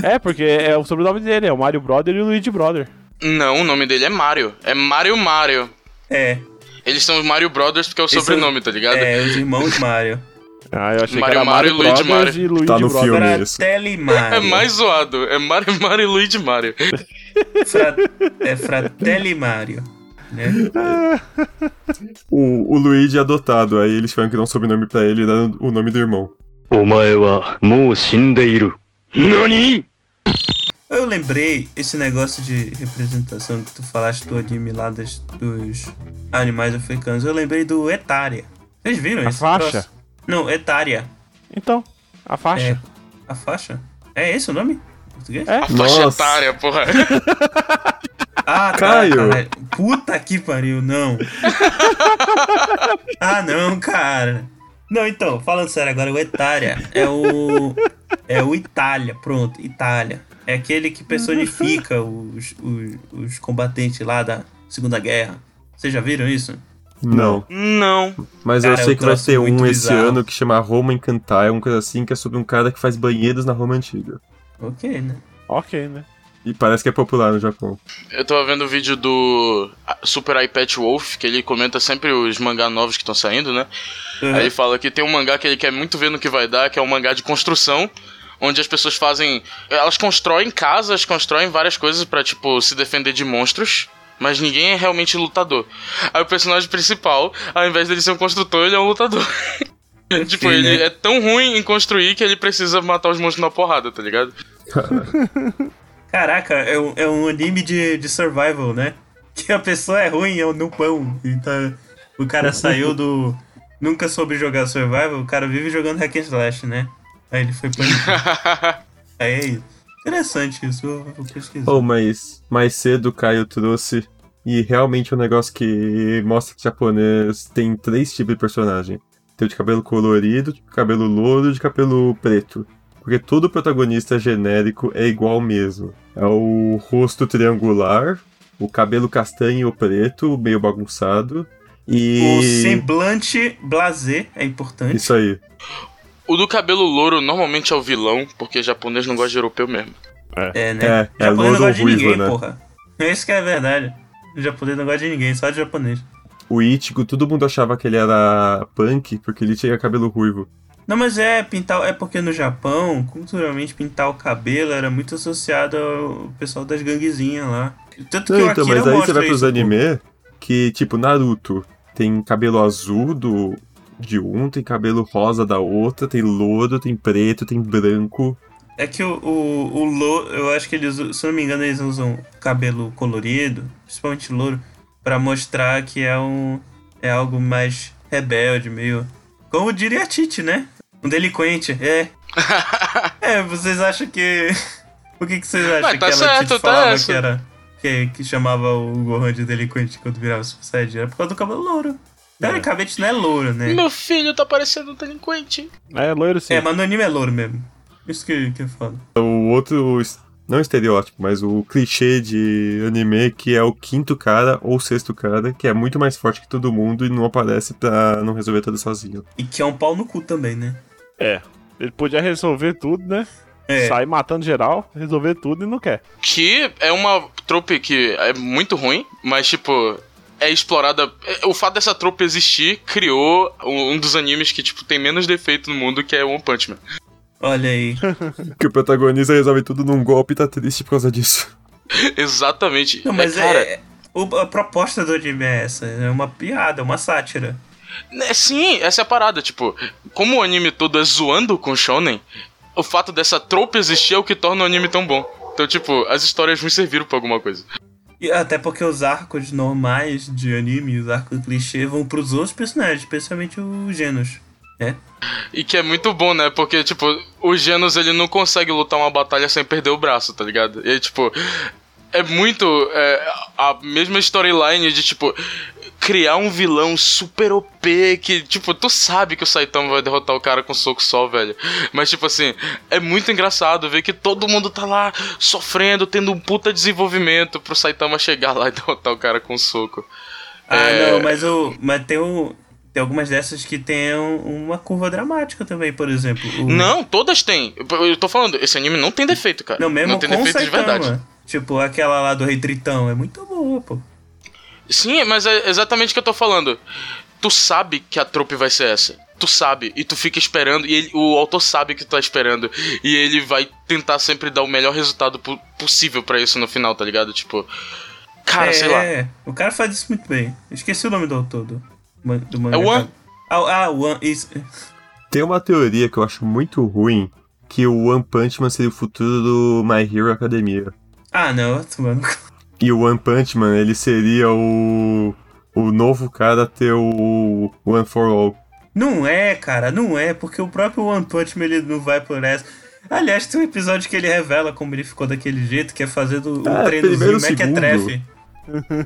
[SPEAKER 4] É, porque é o sobrenome dele, é o Mario Brother e o Luigi Brother.
[SPEAKER 3] Não, o nome dele é Mario. É Mario Mario.
[SPEAKER 1] É.
[SPEAKER 3] Eles são os Mario Brothers porque é o
[SPEAKER 1] Esse
[SPEAKER 3] sobrenome, tá ligado?
[SPEAKER 1] É, os irmãos Mario.
[SPEAKER 4] Ah, eu achei
[SPEAKER 3] Mario,
[SPEAKER 4] que era
[SPEAKER 3] Mario,
[SPEAKER 4] Mario
[SPEAKER 3] Luigi Mario.
[SPEAKER 4] e Luigi
[SPEAKER 2] tá no
[SPEAKER 4] Brothers.
[SPEAKER 2] Filme, isso.
[SPEAKER 1] Mario.
[SPEAKER 3] É mais zoado. É Mario, Mario e Luigi Mario.
[SPEAKER 1] Fra... É Fratelli Mario. Né?
[SPEAKER 2] o, o Luigi é adotado, aí eles tiveram que dar um sobrenome pra ele, dando o nome do irmão.
[SPEAKER 6] Omae wa é, mou shindeiru. NANI?
[SPEAKER 1] Eu lembrei esse negócio de representação que tu falaste do anime lá das, dos animais africanos. Eu lembrei do Etária. Vocês viram
[SPEAKER 4] a
[SPEAKER 1] isso?
[SPEAKER 4] Faixa?
[SPEAKER 1] Troço? Não, Etaria.
[SPEAKER 4] Então, a faixa.
[SPEAKER 1] É, a faixa? É esse o nome? Em Português?
[SPEAKER 4] É.
[SPEAKER 3] A faixa
[SPEAKER 2] Nossa.
[SPEAKER 3] etária, porra.
[SPEAKER 1] Ah, tá,
[SPEAKER 2] Caio.
[SPEAKER 1] caralho. Puta que pariu, não. ah, não, cara. Não, então, falando sério agora, o Etária é o. É o Itália, pronto, Itália. É aquele que personifica os, os, os combatentes lá da Segunda Guerra. Vocês já viram isso?
[SPEAKER 2] Não.
[SPEAKER 3] Não.
[SPEAKER 2] Mas
[SPEAKER 1] Cara,
[SPEAKER 2] eu sei
[SPEAKER 1] eu
[SPEAKER 2] que vai ter um esse
[SPEAKER 1] bizarro.
[SPEAKER 2] ano que chama Roma Encantar, é uma coisa assim, que é sobre um cara que faz banheiros na Roma Antiga.
[SPEAKER 1] Ok, né?
[SPEAKER 4] Ok, né?
[SPEAKER 2] E parece que é popular no Japão.
[SPEAKER 3] Eu tava vendo o vídeo do Super iPad Wolf, que ele comenta sempre os mangá novos que estão saindo, né?
[SPEAKER 1] Uhum.
[SPEAKER 3] Aí ele fala que tem um mangá que ele quer muito ver no que vai dar, que é um mangá de construção, onde as pessoas fazem. Elas constroem casas, constroem várias coisas pra, tipo, se defender de monstros. Mas ninguém é realmente lutador. Aí o personagem principal, ao invés dele ser um construtor, ele é um lutador. tipo, ele
[SPEAKER 1] né?
[SPEAKER 3] é tão ruim em construir que ele precisa matar os monstros na porrada, tá ligado?
[SPEAKER 1] Caraca, é um, é um anime de, de survival, né? Que a pessoa é ruim é no pão. Então, o cara saiu do. Nunca soube jogar survival, o cara vive jogando hack and slash, né? Aí ele foi pra. Aí é isso. Interessante isso, eu vou pesquisar.
[SPEAKER 2] Oh, mas mais cedo o Caio trouxe. E realmente é um negócio que mostra que o japonês tem três tipos de personagem: tem o de cabelo colorido, de cabelo louro e de cabelo preto. Porque todo protagonista genérico é igual mesmo. É o rosto triangular, o cabelo castanho ou preto, meio bagunçado. E.
[SPEAKER 1] O semblante blazer é importante.
[SPEAKER 2] Isso aí.
[SPEAKER 3] O do cabelo louro normalmente é o vilão, porque japonês não gosta de europeu mesmo.
[SPEAKER 1] É, né?
[SPEAKER 2] É, é
[SPEAKER 1] japonês
[SPEAKER 2] louro
[SPEAKER 1] não gosta de
[SPEAKER 2] ruivo,
[SPEAKER 1] ninguém,
[SPEAKER 2] né?
[SPEAKER 1] porra. Isso que é verdade. O japonês não gosta de ninguém, só de japonês.
[SPEAKER 2] O Ichigo, todo mundo achava que ele era punk porque ele tinha cabelo ruivo.
[SPEAKER 1] Não, mas é pintar. É porque no Japão, culturalmente, pintar o cabelo era muito associado ao pessoal das ganguezinhas lá. Tanto que
[SPEAKER 2] Não, então, mas aí você vai pros
[SPEAKER 1] isso,
[SPEAKER 2] anime que, tipo, Naruto tem cabelo azul do, de um, tem cabelo rosa da outra, tem louro, tem preto, tem branco.
[SPEAKER 1] É que o, o, o louro, eu acho que eles, se eu não me engano, eles usam cabelo colorido, principalmente louro, pra mostrar que é um é algo mais rebelde, meio. Como diria a Tite, né? Um delinquente, é. é, vocês acham que. Por que, que vocês acham
[SPEAKER 3] Mas tá
[SPEAKER 1] que ela
[SPEAKER 3] certo,
[SPEAKER 1] Tite
[SPEAKER 3] tá
[SPEAKER 1] falava
[SPEAKER 3] essa.
[SPEAKER 1] que era. Que, que chamava o Gohan de delinquente quando virava Super Saiyajin? Era por causa do cabelo louro. Teoricamente não é louro, né?
[SPEAKER 3] Meu filho tá parecendo um delinquente.
[SPEAKER 4] É loiro sim.
[SPEAKER 1] É, mas no anime é louro mesmo. Isso que, que é foda.
[SPEAKER 2] O outro, não estereótipo, mas o clichê de anime que é o quinto cara ou sexto cara, que é muito mais forte que todo mundo e não aparece pra não resolver tudo sozinho.
[SPEAKER 1] E que é um pau no cu também, né?
[SPEAKER 4] É. Ele podia resolver tudo, né?
[SPEAKER 1] É.
[SPEAKER 4] Sair matando geral, resolver tudo e não quer.
[SPEAKER 3] Que é uma trope que é muito ruim, mas tipo. É explorada. é- O fato dessa trope existir criou um um dos animes que, tipo, tem menos defeito no mundo, que é One Punch Man.
[SPEAKER 1] Olha aí.
[SPEAKER 2] Que o protagonista resolve tudo num golpe e tá triste por causa disso.
[SPEAKER 3] Exatamente.
[SPEAKER 1] Não, mas
[SPEAKER 3] é, cara,
[SPEAKER 1] é. o- a proposta do anime é essa. É uma piada, uma sátira.
[SPEAKER 3] É, sim, essa é a parada, tipo, como o anime todo é zoando com Shonen, o fato dessa trope existir é o que torna o anime tão bom. Então, tipo, as histórias ruins serviram pra alguma coisa.
[SPEAKER 1] E até porque os arcos normais de anime, os arcos clichê, vão pros outros personagens, especialmente os Genos. É.
[SPEAKER 3] E que é muito bom, né? Porque, tipo, o Genos ele não consegue lutar uma batalha sem perder o braço, tá ligado? E tipo, é muito é, a mesma storyline de, tipo, criar um vilão super OP que, tipo, tu sabe que o Saitama vai derrotar o cara com um soco só, velho. Mas, tipo assim, é muito engraçado ver que todo mundo tá lá sofrendo, tendo um puta desenvolvimento pro Saitama chegar lá e derrotar o cara com um soco.
[SPEAKER 1] Ah,
[SPEAKER 3] É.
[SPEAKER 1] não, mas, o, mas tem, o, tem algumas dessas que tem um- uma curva dramática também, por exemplo. O-
[SPEAKER 3] Não, todas têm. Eu- Eu tô falando, esse anime não tem defeito, cara.
[SPEAKER 1] Não, mesmo
[SPEAKER 3] tem
[SPEAKER 1] com o
[SPEAKER 3] defeito de
[SPEAKER 1] Saitama.
[SPEAKER 3] verdade.
[SPEAKER 1] Tipo, aquela lá do Rei Tritão, é muito boa, pô.
[SPEAKER 3] Sim, mas é exatamente o que eu tô falando. Tu sabe que a trope vai ser essa. Tu sabe, e tu fica esperando, e ele- o autor sabe que tu tá esperando. E ele vai tentar sempre dar o melhor resultado po- possível pra isso no final, tá ligado? Tipo. Cara,
[SPEAKER 1] é,
[SPEAKER 3] sei lá.
[SPEAKER 1] o cara faz isso muito bem. Esqueci o nome do autor do, man- do mangá.
[SPEAKER 3] É o One.
[SPEAKER 1] Ah, ah, o One, isso.
[SPEAKER 2] Tem uma teoria que eu acho muito ruim, que o One Punch Man seria o futuro do My Hero Academia.
[SPEAKER 1] Ah, não, mano.
[SPEAKER 2] E o One Punch Man, ele seria o o novo cara a ter o One for All.
[SPEAKER 1] Não é, cara, não é, porque o próprio One Punch Man ele não vai por essa. Aliás, tem um episódio que ele revela como ele ficou daquele jeito, que é fazendo o
[SPEAKER 2] É,
[SPEAKER 1] treinozinho
[SPEAKER 2] primeiro
[SPEAKER 1] mequetrefe.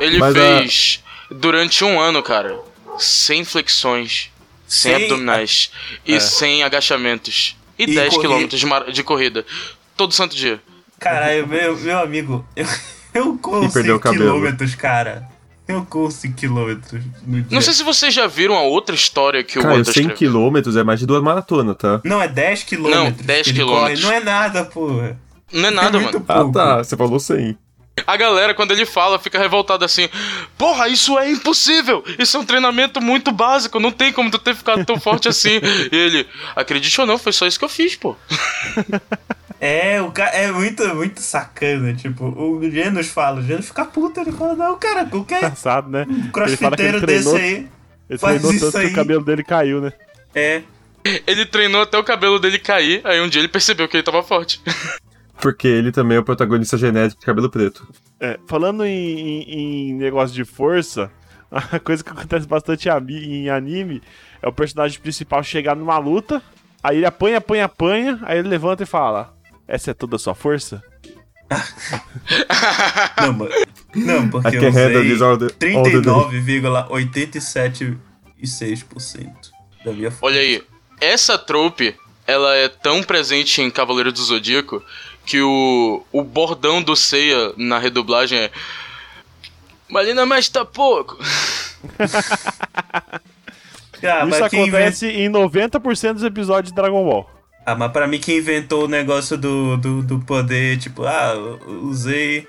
[SPEAKER 3] Ele
[SPEAKER 2] Mas a-
[SPEAKER 3] fez durante um ano, cara. Sem flexões, sem,
[SPEAKER 1] Sem-
[SPEAKER 3] abdominais e sem agachamentos. E,
[SPEAKER 1] E
[SPEAKER 3] 10
[SPEAKER 1] corri-
[SPEAKER 3] km de, mar- de corrida. Todo santo dia.
[SPEAKER 1] Caralho, meu, meu amigo, eu, eu corro
[SPEAKER 2] E perdeu
[SPEAKER 1] 100
[SPEAKER 2] o cabelo.
[SPEAKER 1] quilômetros, cara. Eu corro 100 quilômetros no dia.
[SPEAKER 3] Não sei se vocês já viram a outra história que o
[SPEAKER 2] Cara,
[SPEAKER 3] Oda
[SPEAKER 2] 100
[SPEAKER 3] escreveu.
[SPEAKER 2] quilômetros é mais de duas maratonas, tá?
[SPEAKER 1] Não, é 10 quilômetros.
[SPEAKER 3] Não, 10
[SPEAKER 1] que ele
[SPEAKER 3] quilômetros.
[SPEAKER 1] corre. Não é nada, porra.
[SPEAKER 3] Não é nada,
[SPEAKER 1] é
[SPEAKER 3] mano.
[SPEAKER 2] Ah,
[SPEAKER 1] pouco.
[SPEAKER 2] tá. Você falou 100.
[SPEAKER 3] A galera, quando ele fala, fica revoltada assim: Porra, isso é impossível! Isso é um treinamento muito básico, não tem como tu ter ficado tão forte assim. E ele, acredite ou não, foi só isso que eu fiz, pô.
[SPEAKER 1] É, o cara é muito, muito sacana. Tipo, o Genos fala, o Genos fica puto, ele fala, não, cara, qualquer
[SPEAKER 4] Engraçado, né? Ele fala que
[SPEAKER 1] crossfiteiro
[SPEAKER 4] ele
[SPEAKER 1] desse
[SPEAKER 4] treinou,
[SPEAKER 1] aí.
[SPEAKER 4] ele
[SPEAKER 1] faz
[SPEAKER 4] treinou
[SPEAKER 1] isso
[SPEAKER 4] tanto que
[SPEAKER 1] aí.
[SPEAKER 4] o cabelo dele caiu, né?
[SPEAKER 1] É.
[SPEAKER 3] Ele treinou até o cabelo dele cair, aí um dia ele percebeu que ele tava forte.
[SPEAKER 2] Porque ele também é o protagonista genético de cabelo preto.
[SPEAKER 4] É, falando em, em- em negócio de força, a coisa que acontece bastante em anime é o personagem principal chegar numa luta, aí ele apanha, apanha, apanha, aí ele levanta e fala: Essa é toda a sua força?
[SPEAKER 1] Não, mano. Não, porque eu
[SPEAKER 2] é Handle
[SPEAKER 1] usei
[SPEAKER 2] this all the, all the day.
[SPEAKER 1] 39,87,6% da minha força.
[SPEAKER 3] Olha aí, essa trope, ela é tão presente em Cavaleiro do Zodíaco que o, o bordão do Seiya na redublagem é. Malina, mas tá pouco.
[SPEAKER 1] Ah,
[SPEAKER 4] Isso acontece em 90% dos episódios de Dragon Ball.
[SPEAKER 1] Ah, mas pra mim quem inventou o negócio do, do, do poder, tipo, ah, usei.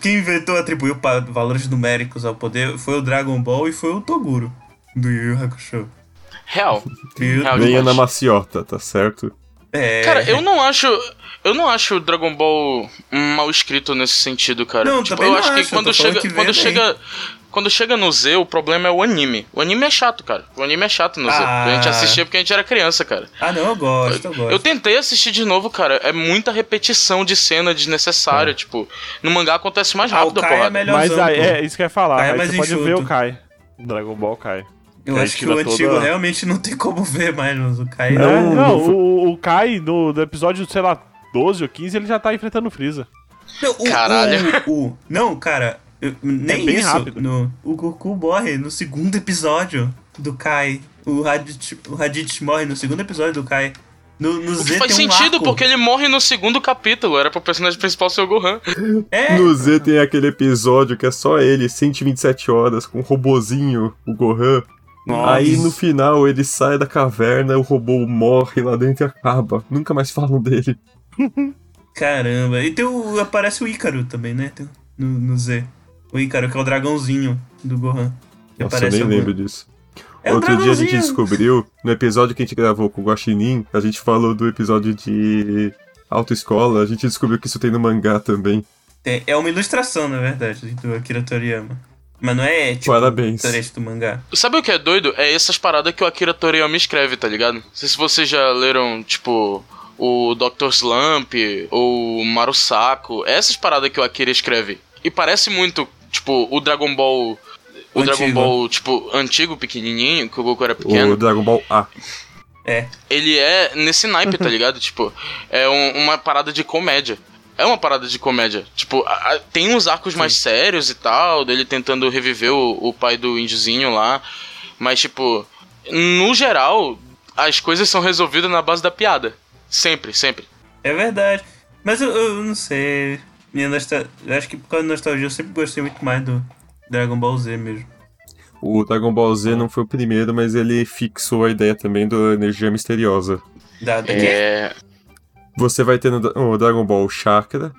[SPEAKER 1] Quem inventou atribuiu valores numéricos ao poder foi o Dragon Ball e foi o Toguro do Yu Yu Hakusho.
[SPEAKER 3] Real. Real.
[SPEAKER 2] Venha na maciota, tá certo?
[SPEAKER 1] É...
[SPEAKER 3] Cara, eu não acho. Eu não acho o Dragon Ball mal escrito nesse sentido, cara.
[SPEAKER 1] Não,
[SPEAKER 3] tipo,
[SPEAKER 1] também
[SPEAKER 3] eu
[SPEAKER 1] não
[SPEAKER 3] acho
[SPEAKER 1] acho,
[SPEAKER 3] que
[SPEAKER 1] eu
[SPEAKER 3] quando chega.
[SPEAKER 1] que
[SPEAKER 3] quando
[SPEAKER 1] bem.
[SPEAKER 3] chega. Quando chega no Z, o problema é o anime. O anime é chato, cara. O anime é chato no Z.
[SPEAKER 1] Ah.
[SPEAKER 3] A gente assistia porque a gente era criança, cara.
[SPEAKER 1] Ah, não, eu gosto, eu gosto.
[SPEAKER 3] Eu tentei assistir de novo, cara. É muita repetição de cena desnecessária. Tipo, no mangá acontece mais
[SPEAKER 1] É. Ah, o
[SPEAKER 3] rápido a
[SPEAKER 1] Kai é
[SPEAKER 3] porrada.
[SPEAKER 1] melhor.
[SPEAKER 4] Mas aí, é isso que eu ia falar.
[SPEAKER 1] Kai é
[SPEAKER 4] aí
[SPEAKER 1] mais
[SPEAKER 4] você pode
[SPEAKER 1] enxuto.
[SPEAKER 4] ver o Kai. Dragon Ball Kai.
[SPEAKER 1] Eu acho que o antigo
[SPEAKER 4] toda-
[SPEAKER 1] realmente não tem como ver mais, mas o Kai
[SPEAKER 2] Não,
[SPEAKER 4] É,
[SPEAKER 1] não.
[SPEAKER 4] não, o, o Kai, no, do episódio, sei lá, 12 ou 15, ele já tá enfrentando o Freeza.
[SPEAKER 1] Não, o,
[SPEAKER 3] Caralho.
[SPEAKER 1] O, o- não, cara, eu- nem
[SPEAKER 4] É bem
[SPEAKER 1] isso.
[SPEAKER 4] rápido.
[SPEAKER 1] No, o Goku morre no segundo episódio do Kai. O Raditz, o Raditz morre no segundo episódio do Kai. No, no
[SPEAKER 3] O
[SPEAKER 1] Z
[SPEAKER 3] que faz
[SPEAKER 1] tem um
[SPEAKER 3] sentido,
[SPEAKER 1] arco.
[SPEAKER 3] porque ele morre no segundo capítulo. Era pro personagem principal ser o Gohan.
[SPEAKER 1] É,
[SPEAKER 2] No Z tem aquele episódio que é só ele, 127 horas, com o robozinho, o Gohan.
[SPEAKER 1] Nossa.
[SPEAKER 2] Aí no final ele sai da caverna, o robô morre lá dentro e acaba. Nunca mais falam dele.
[SPEAKER 1] caramba. E tem o, aparece o Ícaro também, né? No, no Z. O Ícaro, que é o dragãozinho do Gohan. Que
[SPEAKER 2] Nossa, eu nem
[SPEAKER 1] algum-
[SPEAKER 2] lembro disso.
[SPEAKER 1] É
[SPEAKER 2] Outro dia a gente descobriu, no episódio que a gente gravou com o Guaxinim, a gente falou do episódio de autoescola, a gente descobriu que isso tem no mangá também.
[SPEAKER 1] É, é uma ilustração, na verdade, do Akira Toriyama. Mas não é, tipo,
[SPEAKER 2] Parabéns.
[SPEAKER 1] trecho do mangá.
[SPEAKER 3] Sabe o que é doido? É essas paradas que o Akira Toriyama escreve, tá ligado? Não sei se vocês já leram, tipo, o Dr. Slump ou o Marusako. É essas paradas que o Akira escreve. E parece muito, tipo, o Dragon Ball. O
[SPEAKER 1] Antigo.
[SPEAKER 3] Dragon Ball, tipo, antigo, pequenininho, que o Goku era pequeno.
[SPEAKER 2] O Dragon Ball A.
[SPEAKER 1] É.
[SPEAKER 3] Ele é nesse naipe, tá ligado? tipo, é um- uma parada de comédia. É uma parada de comédia. Tipo, a- a- tem uns arcos mais sérios e tal, dele tentando reviver o, o pai do índiozinho lá. Mas, tipo, no geral, as coisas são resolvidas na base da piada. Sempre, sempre.
[SPEAKER 1] É verdade. Mas eu, eu não sei. Minha nostal... eu Acho que por causa da nostalgia eu sempre gostei muito mais do Dragon Ball Z mesmo.
[SPEAKER 2] O Dragon Ball Z não foi o primeiro, mas ele fixou a ideia também da energia misteriosa.
[SPEAKER 1] Da, da?
[SPEAKER 3] É.
[SPEAKER 2] Você vai ter no, no Dragon Ball o Chakra.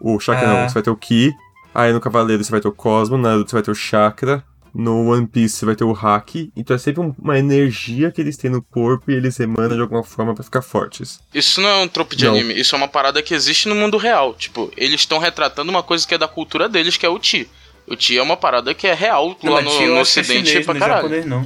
[SPEAKER 2] O Chakra
[SPEAKER 1] Ah.
[SPEAKER 2] não, você vai ter o Ki. Aí no Cavaleiro você vai ter o Cosmo, no Naruto você vai ter o Chakra. No One Piece você vai ter o Haki. Então é sempre um- uma energia que eles têm no corpo e eles emanam de alguma forma pra ficar fortes.
[SPEAKER 3] Isso não é um trope de
[SPEAKER 2] Não.
[SPEAKER 3] anime, isso é uma parada que existe no mundo real. Tipo, eles estão retratando uma coisa que é da cultura deles, que é o Ti. O Ti é uma parada que é real
[SPEAKER 1] Não,
[SPEAKER 3] lá no, no
[SPEAKER 1] é
[SPEAKER 3] ocidente
[SPEAKER 1] chinês,
[SPEAKER 3] pra
[SPEAKER 1] é
[SPEAKER 3] caralho.
[SPEAKER 1] japonês não.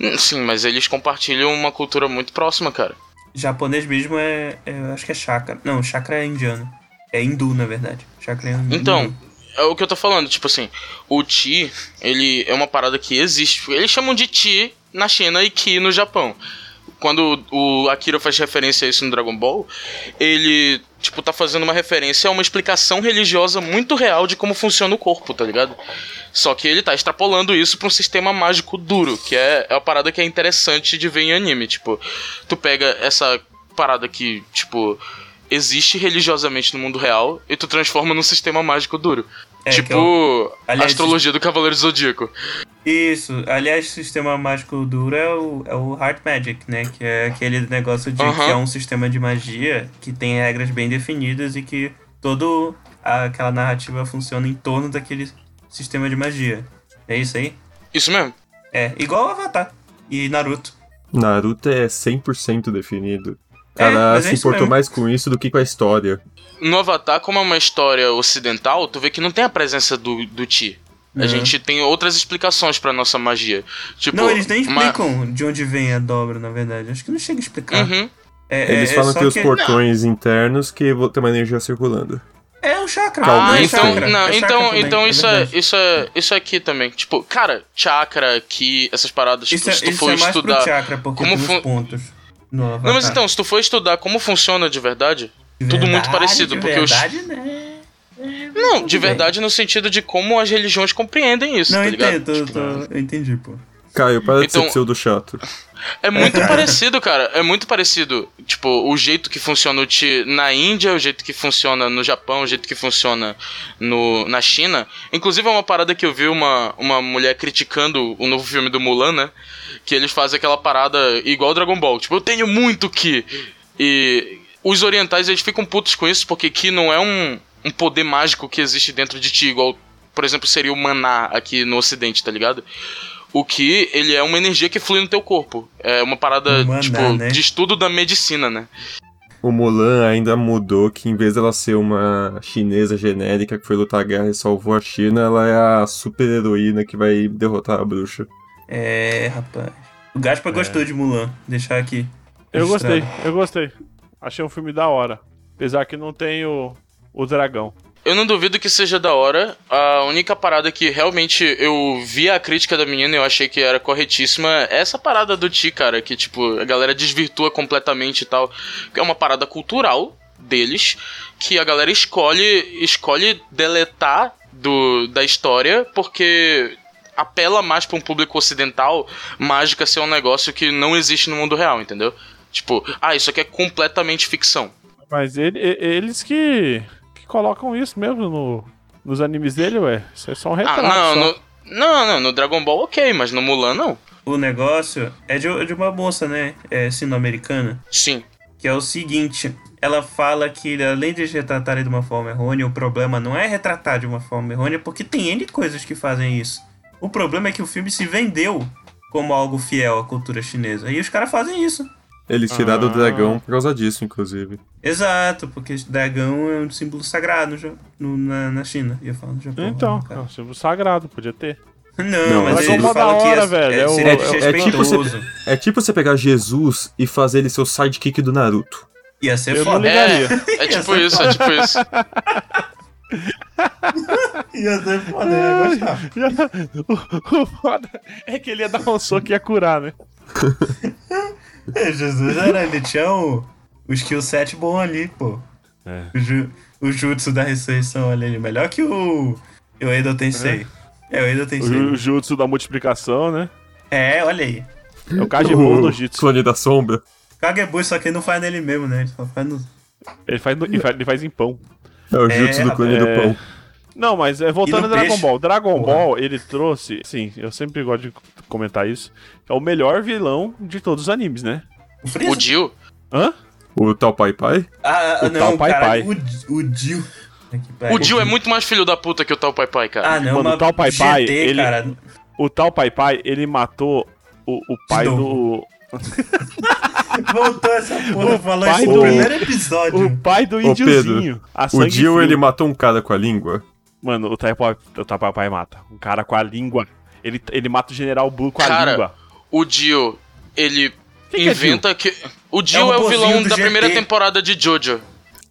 [SPEAKER 3] Hum, Sim, mas eles compartilham uma cultura muito próxima, cara.
[SPEAKER 1] Japonês mesmo é, é- acho que é chakra. Não, chakra é indiano. É hindu, na verdade. Chakra é hindu.
[SPEAKER 3] Então, é o que eu tô falando, tipo assim, o Ti, ele é uma parada que existe. Eles chamam de Ti na China e Ki no Japão. Quando o Akira faz referência a isso no Dragon Ball, ele, tipo, tá fazendo uma referência a uma explicação religiosa muito real de como funciona o corpo, tá ligado? Só que ele tá extrapolando isso pra um sistema mágico duro, que é, é uma parada que é interessante de ver em anime. Tipo, tu pega essa parada que, tipo, existe religiosamente no mundo real e tu transforma num sistema mágico duro.
[SPEAKER 1] É, que
[SPEAKER 3] tipo,
[SPEAKER 1] é o-
[SPEAKER 3] a
[SPEAKER 1] aliás,
[SPEAKER 3] astrologia do Cavaleiro do Zodíaco.
[SPEAKER 1] Isso. Aliás, o sistema mágico duro é o, é o Heart Magic, né? Que é aquele negócio de que é um sistema de magia que tem regras bem definidas e que toda aquela narrativa funciona em torno daquele sistema de magia. É isso aí?
[SPEAKER 3] Isso mesmo.
[SPEAKER 1] É, igual Avatar e Naruto.
[SPEAKER 2] Naruto é 100% definido. O
[SPEAKER 1] É,
[SPEAKER 2] cara
[SPEAKER 1] mas é
[SPEAKER 2] se importou
[SPEAKER 1] mesmo.
[SPEAKER 2] mais com isso do que com a história.
[SPEAKER 3] No Avatar, como é uma história ocidental, tu vê que não tem a presença do, do Ti. A
[SPEAKER 1] Uhum.
[SPEAKER 3] gente tem outras explicações pra nossa magia. Tipo,
[SPEAKER 1] não, eles nem
[SPEAKER 3] uma-
[SPEAKER 1] explicam de onde vem a dobra, na verdade. Acho que não chega a explicar.
[SPEAKER 3] Uhum.
[SPEAKER 1] É,
[SPEAKER 2] Eles
[SPEAKER 1] é- é
[SPEAKER 2] falam
[SPEAKER 1] só
[SPEAKER 2] que os portões internos que tem uma energia circulando.
[SPEAKER 1] É o chakra. Não
[SPEAKER 3] Ah,
[SPEAKER 1] é
[SPEAKER 3] então,
[SPEAKER 1] chakra,
[SPEAKER 3] não,
[SPEAKER 1] é chakra
[SPEAKER 3] então,
[SPEAKER 1] também,
[SPEAKER 3] então isso é,
[SPEAKER 1] verdade.
[SPEAKER 3] isso é, isso é aqui também. Tipo, cara, chakra, ki, essas paradas, tipo,
[SPEAKER 1] Isso, é,
[SPEAKER 3] se tu for
[SPEAKER 1] é mais
[SPEAKER 3] estudar.
[SPEAKER 1] pro chakra, porque
[SPEAKER 3] como fun-
[SPEAKER 1] os pontos. No
[SPEAKER 3] Não, mas então, se tu for estudar como funciona de verdade,
[SPEAKER 1] De
[SPEAKER 3] tudo muito
[SPEAKER 1] verdade,
[SPEAKER 3] parecido,
[SPEAKER 1] de
[SPEAKER 3] porque os-
[SPEAKER 1] verdade, né?
[SPEAKER 3] não, de
[SPEAKER 1] bem.
[SPEAKER 3] verdade no sentido de como as religiões compreendem isso,
[SPEAKER 1] Não,
[SPEAKER 3] tá ligado?
[SPEAKER 1] entendo, tô- tô- eu entendi, pô.
[SPEAKER 2] Caio, para de
[SPEAKER 3] Então-
[SPEAKER 2] ser pseudo chato.
[SPEAKER 3] É muito parecido, cara. É muito parecido. Tipo, o jeito que funciona o Ti na Índia, o jeito que funciona no Japão, o jeito que funciona no, na China. Inclusive, é uma parada que eu vi uma, uma mulher criticando o novo filme do Mulan, né? Que eles fazem aquela parada igual Dragon Ball. Tipo, eu tenho muito Ki. E os orientais, eles ficam putos com isso, porque Ki não é um, um poder mágico que existe dentro de ti, igual, por exemplo, seria o maná aqui no ocidente, tá ligado? O que ele é uma energia que flui no teu corpo. É uma parada,
[SPEAKER 1] maná,
[SPEAKER 3] tipo,
[SPEAKER 1] né?
[SPEAKER 3] de estudo da medicina, né?
[SPEAKER 2] O Mulan ainda mudou que em vez dela ser uma chinesa genérica que foi lutar a guerra e salvou a China, ela é a super heroína que vai derrotar a bruxa.
[SPEAKER 1] É, rapaz. O Gaspar gostou de Mulan. Deixar aqui.
[SPEAKER 4] Eu gostei,
[SPEAKER 1] registrado.
[SPEAKER 4] eu gostei. Achei um filme da hora. Apesar que não tem o, o dragão.
[SPEAKER 3] Eu não duvido que seja da hora. A única parada que realmente eu vi a crítica da menina e eu achei que era corretíssima é essa parada do Ti, cara, que tipo, a galera desvirtua completamente e tal. É uma parada cultural deles que a galera escolhe escolhe deletar do, da história porque apela mais pra um público ocidental mágica ser um negócio que não existe no mundo real, entendeu? Tipo, ah, isso aqui é completamente ficção.
[SPEAKER 4] Mas ele- eles que, que colocam isso mesmo no, nos animes dele, ué. Isso é só um retrato.
[SPEAKER 3] Ah, não,
[SPEAKER 4] só.
[SPEAKER 3] no, não, não, no Dragon Ball ok, mas no Mulan não.
[SPEAKER 1] O negócio é de, de uma moça, né? É sino-americana.
[SPEAKER 3] Sim.
[SPEAKER 1] Que é o seguinte. Ela fala que além de retratarem de uma forma errônea, o problema não é retratar de uma forma errônea, porque tem N coisas que fazem isso. O problema é que o filme se vendeu como algo fiel à cultura chinesa. E os caras fazem isso.
[SPEAKER 2] Eles tiraram
[SPEAKER 4] Ah.
[SPEAKER 2] o dragão por causa disso, inclusive.
[SPEAKER 1] Exato, porque dragão é um símbolo sagrado no na, na China. Ia falar no Japão.
[SPEAKER 4] Então,
[SPEAKER 1] né,
[SPEAKER 4] é um símbolo sagrado, podia ter.
[SPEAKER 1] Não,
[SPEAKER 2] Não,
[SPEAKER 1] mas eles
[SPEAKER 2] é mó
[SPEAKER 1] falam
[SPEAKER 4] da
[SPEAKER 1] que
[SPEAKER 4] hora,
[SPEAKER 1] é,
[SPEAKER 4] velho,
[SPEAKER 1] é,
[SPEAKER 4] é
[SPEAKER 2] é- é tipo você-. É tipo você pegar Jesus e fazer ele seu sidekick do Naruto.
[SPEAKER 1] Ia ser
[SPEAKER 4] Eu não
[SPEAKER 1] foda.
[SPEAKER 3] É, é tipo isso, é tipo isso.
[SPEAKER 1] Ia ser foda, ia gostar.
[SPEAKER 4] o, o foda é que ele ia dar um soco e ia curar, né?
[SPEAKER 1] É, Jesus era, ele tinha o, o skill set bom ali, pô.
[SPEAKER 4] É.
[SPEAKER 1] O Ju- o Jutsu da ressurreição, olha ele. Melhor que o. O Edo Tensei. É, o Edo Tensei.
[SPEAKER 4] O jutsu da multiplicação, né?
[SPEAKER 1] É, olha aí.
[SPEAKER 4] É o Kagebo no jutsu.
[SPEAKER 2] Clone da sombra.
[SPEAKER 1] Kagebui, só que ele não faz nele mesmo, né? Ele só faz no.
[SPEAKER 4] Ele faz, no- ele faz, ele faz em pão.
[SPEAKER 2] É o
[SPEAKER 1] É,
[SPEAKER 2] jutsu do clone
[SPEAKER 4] é.
[SPEAKER 2] do pão.
[SPEAKER 4] Não, mas é, voltando a
[SPEAKER 1] no
[SPEAKER 4] Dragon
[SPEAKER 1] peixe?
[SPEAKER 4] Ball. Dragon
[SPEAKER 1] Porra.
[SPEAKER 4] Ball, ele trouxe. Sim, eu sempre gosto de comentar isso. É o melhor vilão de todos os animes, né?
[SPEAKER 1] O Freeza?
[SPEAKER 3] O Jill,
[SPEAKER 4] Hã?
[SPEAKER 2] O tal Pai Pai.
[SPEAKER 1] Ah, ah,
[SPEAKER 4] o
[SPEAKER 1] não,
[SPEAKER 4] tal Pai. Pai.
[SPEAKER 1] O, o Dio.
[SPEAKER 3] o Jill é muito mais filho da puta que o tal Pai Pai, cara.
[SPEAKER 1] Ah, não,
[SPEAKER 4] Mano, o tal Pai Pai,
[SPEAKER 1] GT,
[SPEAKER 4] ele-
[SPEAKER 1] cara.
[SPEAKER 4] O tal Pai Pai, ele matou o, o pai do.
[SPEAKER 1] Voltou essa porra,
[SPEAKER 4] O
[SPEAKER 1] falou
[SPEAKER 4] pai
[SPEAKER 1] isso
[SPEAKER 4] do-
[SPEAKER 1] no primeiro episódio.
[SPEAKER 4] O pai do
[SPEAKER 2] Ô,
[SPEAKER 4] índiozinho. a
[SPEAKER 2] O Jill,
[SPEAKER 4] frio.
[SPEAKER 2] ele matou um cara com a língua.
[SPEAKER 4] Mano, o tal Pai, o tal Pai Pai mata. Um cara com a língua. Ele, ele mata o General Blue com a
[SPEAKER 3] Cara,
[SPEAKER 4] língua.
[SPEAKER 3] O Jill, ele
[SPEAKER 4] Quem que é
[SPEAKER 3] inventa que. O
[SPEAKER 1] É
[SPEAKER 3] Jill
[SPEAKER 1] o
[SPEAKER 3] é, o vilão da
[SPEAKER 1] GT.
[SPEAKER 3] primeira temporada de Jojo.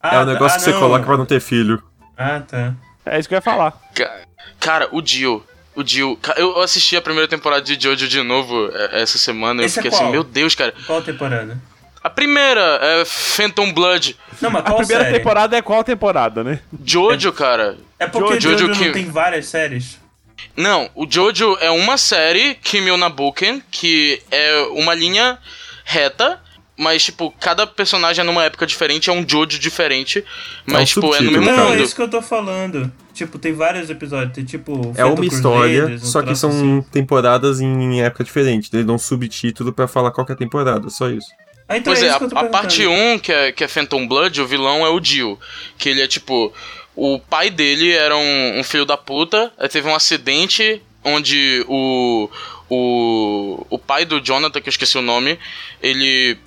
[SPEAKER 1] Ah,
[SPEAKER 2] é o negócio
[SPEAKER 1] ah,
[SPEAKER 2] que você
[SPEAKER 1] não.
[SPEAKER 2] coloca pra não ter filho.
[SPEAKER 1] Ah, tá.
[SPEAKER 4] É isso que eu ia falar.
[SPEAKER 3] Ca- Cara, o Jill. O Jill. ca- Eu assisti a primeira temporada de Jojo de novo é, essa semana.
[SPEAKER 1] Esse
[SPEAKER 3] eu
[SPEAKER 1] é
[SPEAKER 3] fiquei assim,
[SPEAKER 1] qual?
[SPEAKER 3] meu Deus, cara.
[SPEAKER 1] Qual temporada?
[SPEAKER 3] A primeira é Phantom Blood.
[SPEAKER 1] Não, mas
[SPEAKER 4] A primeira
[SPEAKER 1] série?
[SPEAKER 4] temporada é qual temporada, né?
[SPEAKER 3] Jojo, cara.
[SPEAKER 1] É porque
[SPEAKER 3] Jojo
[SPEAKER 1] Jojo,
[SPEAKER 3] que-
[SPEAKER 1] não tem várias séries.
[SPEAKER 3] Não, o Jojo é uma série, Kimi no Nabuken, que é uma linha reta, mas, tipo, cada personagem é numa época diferente, é um Jojo diferente, mas,
[SPEAKER 2] um
[SPEAKER 3] tipo, é no mesmo.
[SPEAKER 1] Não, é
[SPEAKER 3] mundo.
[SPEAKER 1] isso que eu tô falando. Tipo, tem vários episódios. Tem tipo.
[SPEAKER 2] É uma história,
[SPEAKER 1] um
[SPEAKER 2] só que são temporadas em época diferente. Eles dão um subtítulo pra falar qual que é a temporada, só isso.
[SPEAKER 1] Ah, então
[SPEAKER 3] Pois
[SPEAKER 1] é,
[SPEAKER 3] é,
[SPEAKER 1] isso
[SPEAKER 3] a,
[SPEAKER 1] que eu tô
[SPEAKER 3] a parte
[SPEAKER 1] perguntando.
[SPEAKER 3] 1, que é, que é Phantom Blood, o vilão é o Jill. Que ele é tipo. O pai dele era um, um filho da puta, teve um acidente onde o. O, o pai do Jonathan, que eu esqueci o nome, ele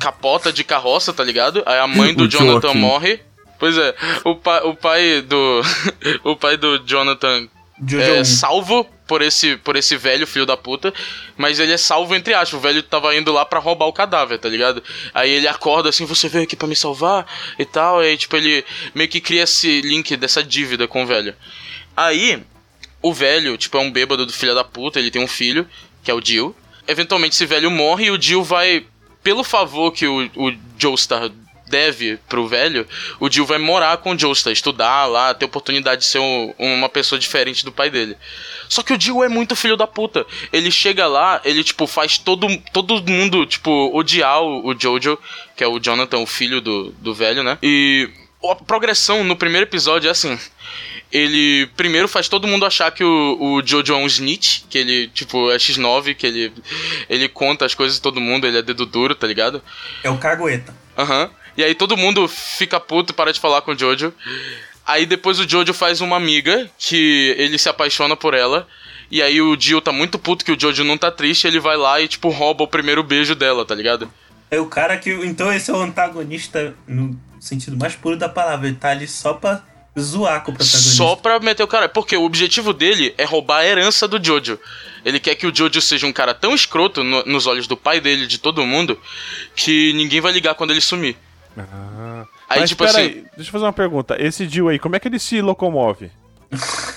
[SPEAKER 3] capota de carroça, tá ligado? Aí a mãe do
[SPEAKER 2] O
[SPEAKER 3] Jonathan
[SPEAKER 2] Joaquim.
[SPEAKER 3] morre. Pois é, o, pa, o pai do. o pai do Jonathan é
[SPEAKER 1] 1.
[SPEAKER 3] salvo por esse, por esse velho filho da puta, mas ele é salvo entre aspas. O velho tava indo lá pra roubar o cadáver, tá ligado? Aí ele acorda assim, você veio aqui pra me salvar e tal. E aí, tipo, ele meio que cria esse link dessa dívida com o velho. Aí, o velho, tipo, é um bêbado do filho da puta, ele tem um filho, que é o Jill. Eventualmente esse velho morre e o Jill vai, pelo favor que o, o Joestar deve pro velho, o Jill vai morar com o Joestar, estudar lá, ter oportunidade de ser um- uma pessoa diferente do pai dele. Só que o Jill é muito filho da puta. Ele chega lá, ele, tipo, faz todo, todo mundo, tipo, odiar o, o Jojo, que é o Jonathan, o filho do, do velho, né? E a progressão no primeiro episódio é assim. Ele primeiro faz todo mundo achar que o, o Jojo é um snitch, que ele, tipo, é X9, que ele, ele conta as coisas de todo mundo, ele é dedo duro, tá ligado?
[SPEAKER 1] É o Cagueta.
[SPEAKER 3] Aham. E aí todo mundo fica puto e para de falar com o Jojo. Aí depois o Jojo faz uma amiga que ele se apaixona por ela. E aí o Jill tá muito puto que o Jojo não tá triste, ele vai lá e, tipo, rouba o primeiro beijo dela, tá ligado?
[SPEAKER 1] É o cara que. Então esse é o antagonista no sentido mais puro da palavra. Ele tá ali só pra zoar com o protagonista.
[SPEAKER 3] Só pra meter o cara. Porque o objetivo dele é roubar a herança do Jojo. Ele quer que o Jojo seja um cara tão escroto no- nos olhos do pai dele, de todo mundo, que ninguém vai ligar quando ele sumir. Aí,
[SPEAKER 4] Mas
[SPEAKER 3] tipo
[SPEAKER 4] pera
[SPEAKER 3] assim.
[SPEAKER 4] deixa eu fazer uma pergunta. Esse Jill aí, como é que ele se locomove?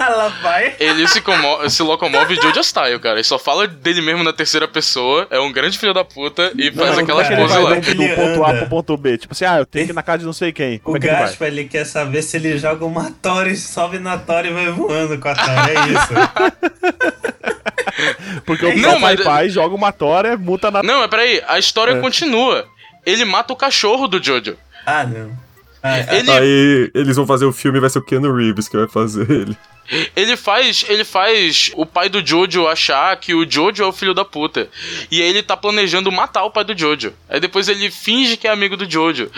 [SPEAKER 1] Lá vai.
[SPEAKER 3] Ele se, como- se locomove Jojo Style, cara. Ele só fala dele mesmo na terceira pessoa. É um grande filho da puta e faz
[SPEAKER 1] Não,
[SPEAKER 3] aquelas
[SPEAKER 4] Ele
[SPEAKER 3] poses
[SPEAKER 4] vai
[SPEAKER 3] lá.
[SPEAKER 4] do,
[SPEAKER 1] Ele
[SPEAKER 4] ponto A pro ponto B. Tipo assim, ah, eu tenho que ir na casa de não sei quem. Como
[SPEAKER 1] o
[SPEAKER 4] é que ele vai?
[SPEAKER 1] Gaspa, ele quer saber se ele joga uma Tori, sobe na Tori e vai voando com a Tori. É isso.
[SPEAKER 4] Porque o
[SPEAKER 3] Não,
[SPEAKER 4] pai
[SPEAKER 3] mas-
[SPEAKER 4] pai joga uma tora, multa na...
[SPEAKER 3] Não, mas peraí, a história
[SPEAKER 4] É.
[SPEAKER 3] continua. Ele mata o cachorro do Jojo.
[SPEAKER 1] ah, não. Ah,
[SPEAKER 3] Ele,
[SPEAKER 2] Aí eles vão fazer o filme e vai ser o Keanu Reeves que vai fazer ele.
[SPEAKER 3] ele faz. Ele faz o pai do Jojo achar que o Jojo é o filho da puta. E aí ele tá planejando matar o pai do Jojo. Aí depois ele finge que é amigo do Jojo.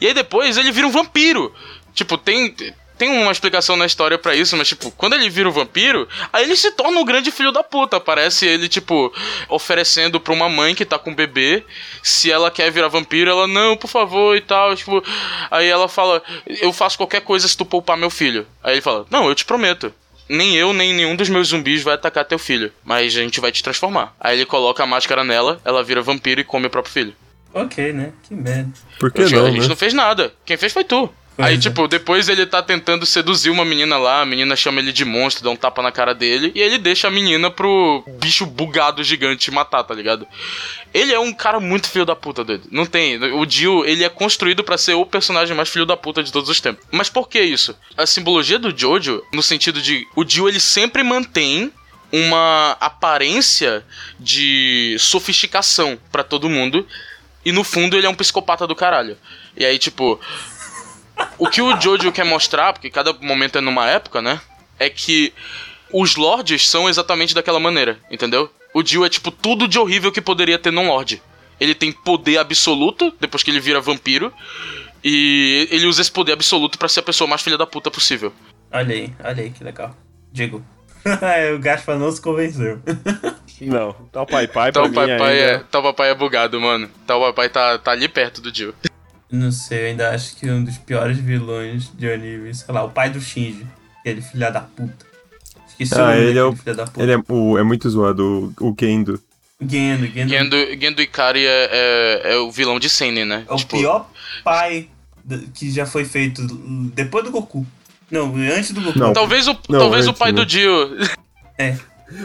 [SPEAKER 3] E aí depois ele vira um vampiro. Tipo, tem. Tem uma explicação na história pra isso, mas, tipo, quando ele vira o vampiro, aí ele se torna um grande filho da puta. Parece ele, tipo, oferecendo pra uma mãe que tá com um bebê. Se ela quer virar vampiro, ela, não, por favor, e tal. Tipo, aí ela fala, eu faço qualquer coisa se tu poupar meu filho. Aí ele fala, não, eu te prometo. Nem eu, nem nenhum dos meus zumbis vai atacar teu filho. Mas a gente vai te transformar. Aí ele coloca a máscara nela, ela vira vampiro e come o próprio filho.
[SPEAKER 1] ok, né? Que merda.
[SPEAKER 2] Por que
[SPEAKER 3] a gente
[SPEAKER 2] não,
[SPEAKER 3] a gente
[SPEAKER 2] né?
[SPEAKER 3] não fez nada. Quem fez foi tu. Aí,
[SPEAKER 1] é.
[SPEAKER 3] tipo, depois ele tá tentando seduzir uma menina lá, a menina chama ele de monstro, dá um tapa na cara dele, e ele deixa a menina pro bicho bugado gigante matar, tá ligado? Ele é um cara muito filho da puta, doido. Não tem. O Dio, ele é construído pra ser o personagem mais filho da puta de todos os tempos. Mas por que isso? A simbologia do Jojo, no sentido de. O Dio, ele sempre mantém uma aparência de sofisticação pra todo mundo. E no fundo ele é um psicopata do caralho. E aí, tipo. O que o Jojo quer mostrar, porque cada momento é numa época, né? É que os lords são exatamente daquela maneira, entendeu? O Dio é tipo tudo de horrível que poderia ter num lord. Ele tem poder absoluto, depois que ele vira vampiro. E ele usa esse poder absoluto pra ser a pessoa mais filha da puta possível.
[SPEAKER 1] Olha aí, olha aí que legal. Digo. o Gaspar não se convenceu.
[SPEAKER 4] Não, tá o pai pai
[SPEAKER 3] Tal papai,
[SPEAKER 4] ainda.
[SPEAKER 3] é, tal papai é bugado, mano. Tal papai tá, tá ali perto do Dio.
[SPEAKER 1] Não sei, eu ainda acho que um dos piores vilões de anime, sei lá, o pai do Shinji. Aquele filha da puta. Esqueci
[SPEAKER 2] Ah,
[SPEAKER 1] o nome
[SPEAKER 2] ele é o-
[SPEAKER 1] filho da puta.
[SPEAKER 2] Ele é, o, é muito zoado, o, o Gendo.
[SPEAKER 1] Gendo, Gendo.
[SPEAKER 3] Gendo, Gendo Ikari é, é, é o vilão de Seinen, né?
[SPEAKER 1] É o pior pai que já foi feito depois do Goku. Não, antes do Goku.
[SPEAKER 2] Não.
[SPEAKER 3] Talvez o,
[SPEAKER 2] Não,
[SPEAKER 3] talvez o pai
[SPEAKER 2] né?
[SPEAKER 3] do Dio.
[SPEAKER 1] É.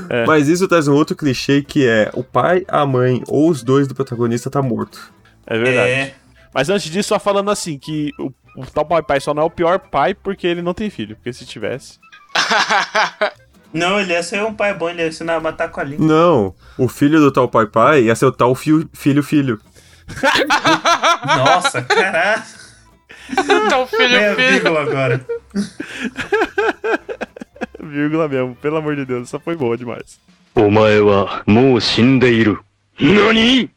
[SPEAKER 4] É.
[SPEAKER 2] Mas isso traz um outro clichê que é o pai, a mãe ou os dois do protagonista tá morto.
[SPEAKER 4] É verdade.
[SPEAKER 1] É.
[SPEAKER 4] Mas antes disso, só falando assim, que o, o tal Pai Pai só não é o pior pai porque ele não tem filho. Porque se tivesse.
[SPEAKER 1] Não, ele ia ser um pai bom, ele ia ensinar a matar com a língua.
[SPEAKER 2] Não, o filho do tal pai pai ia ser o tal fio, filho filho.
[SPEAKER 1] Nossa, caralho.
[SPEAKER 3] Tal filho
[SPEAKER 1] é,
[SPEAKER 3] filho.
[SPEAKER 1] vírgula agora.
[SPEAKER 4] vírgula mesmo, pelo amor de Deus, essa foi boa demais.
[SPEAKER 6] Omae. Nani?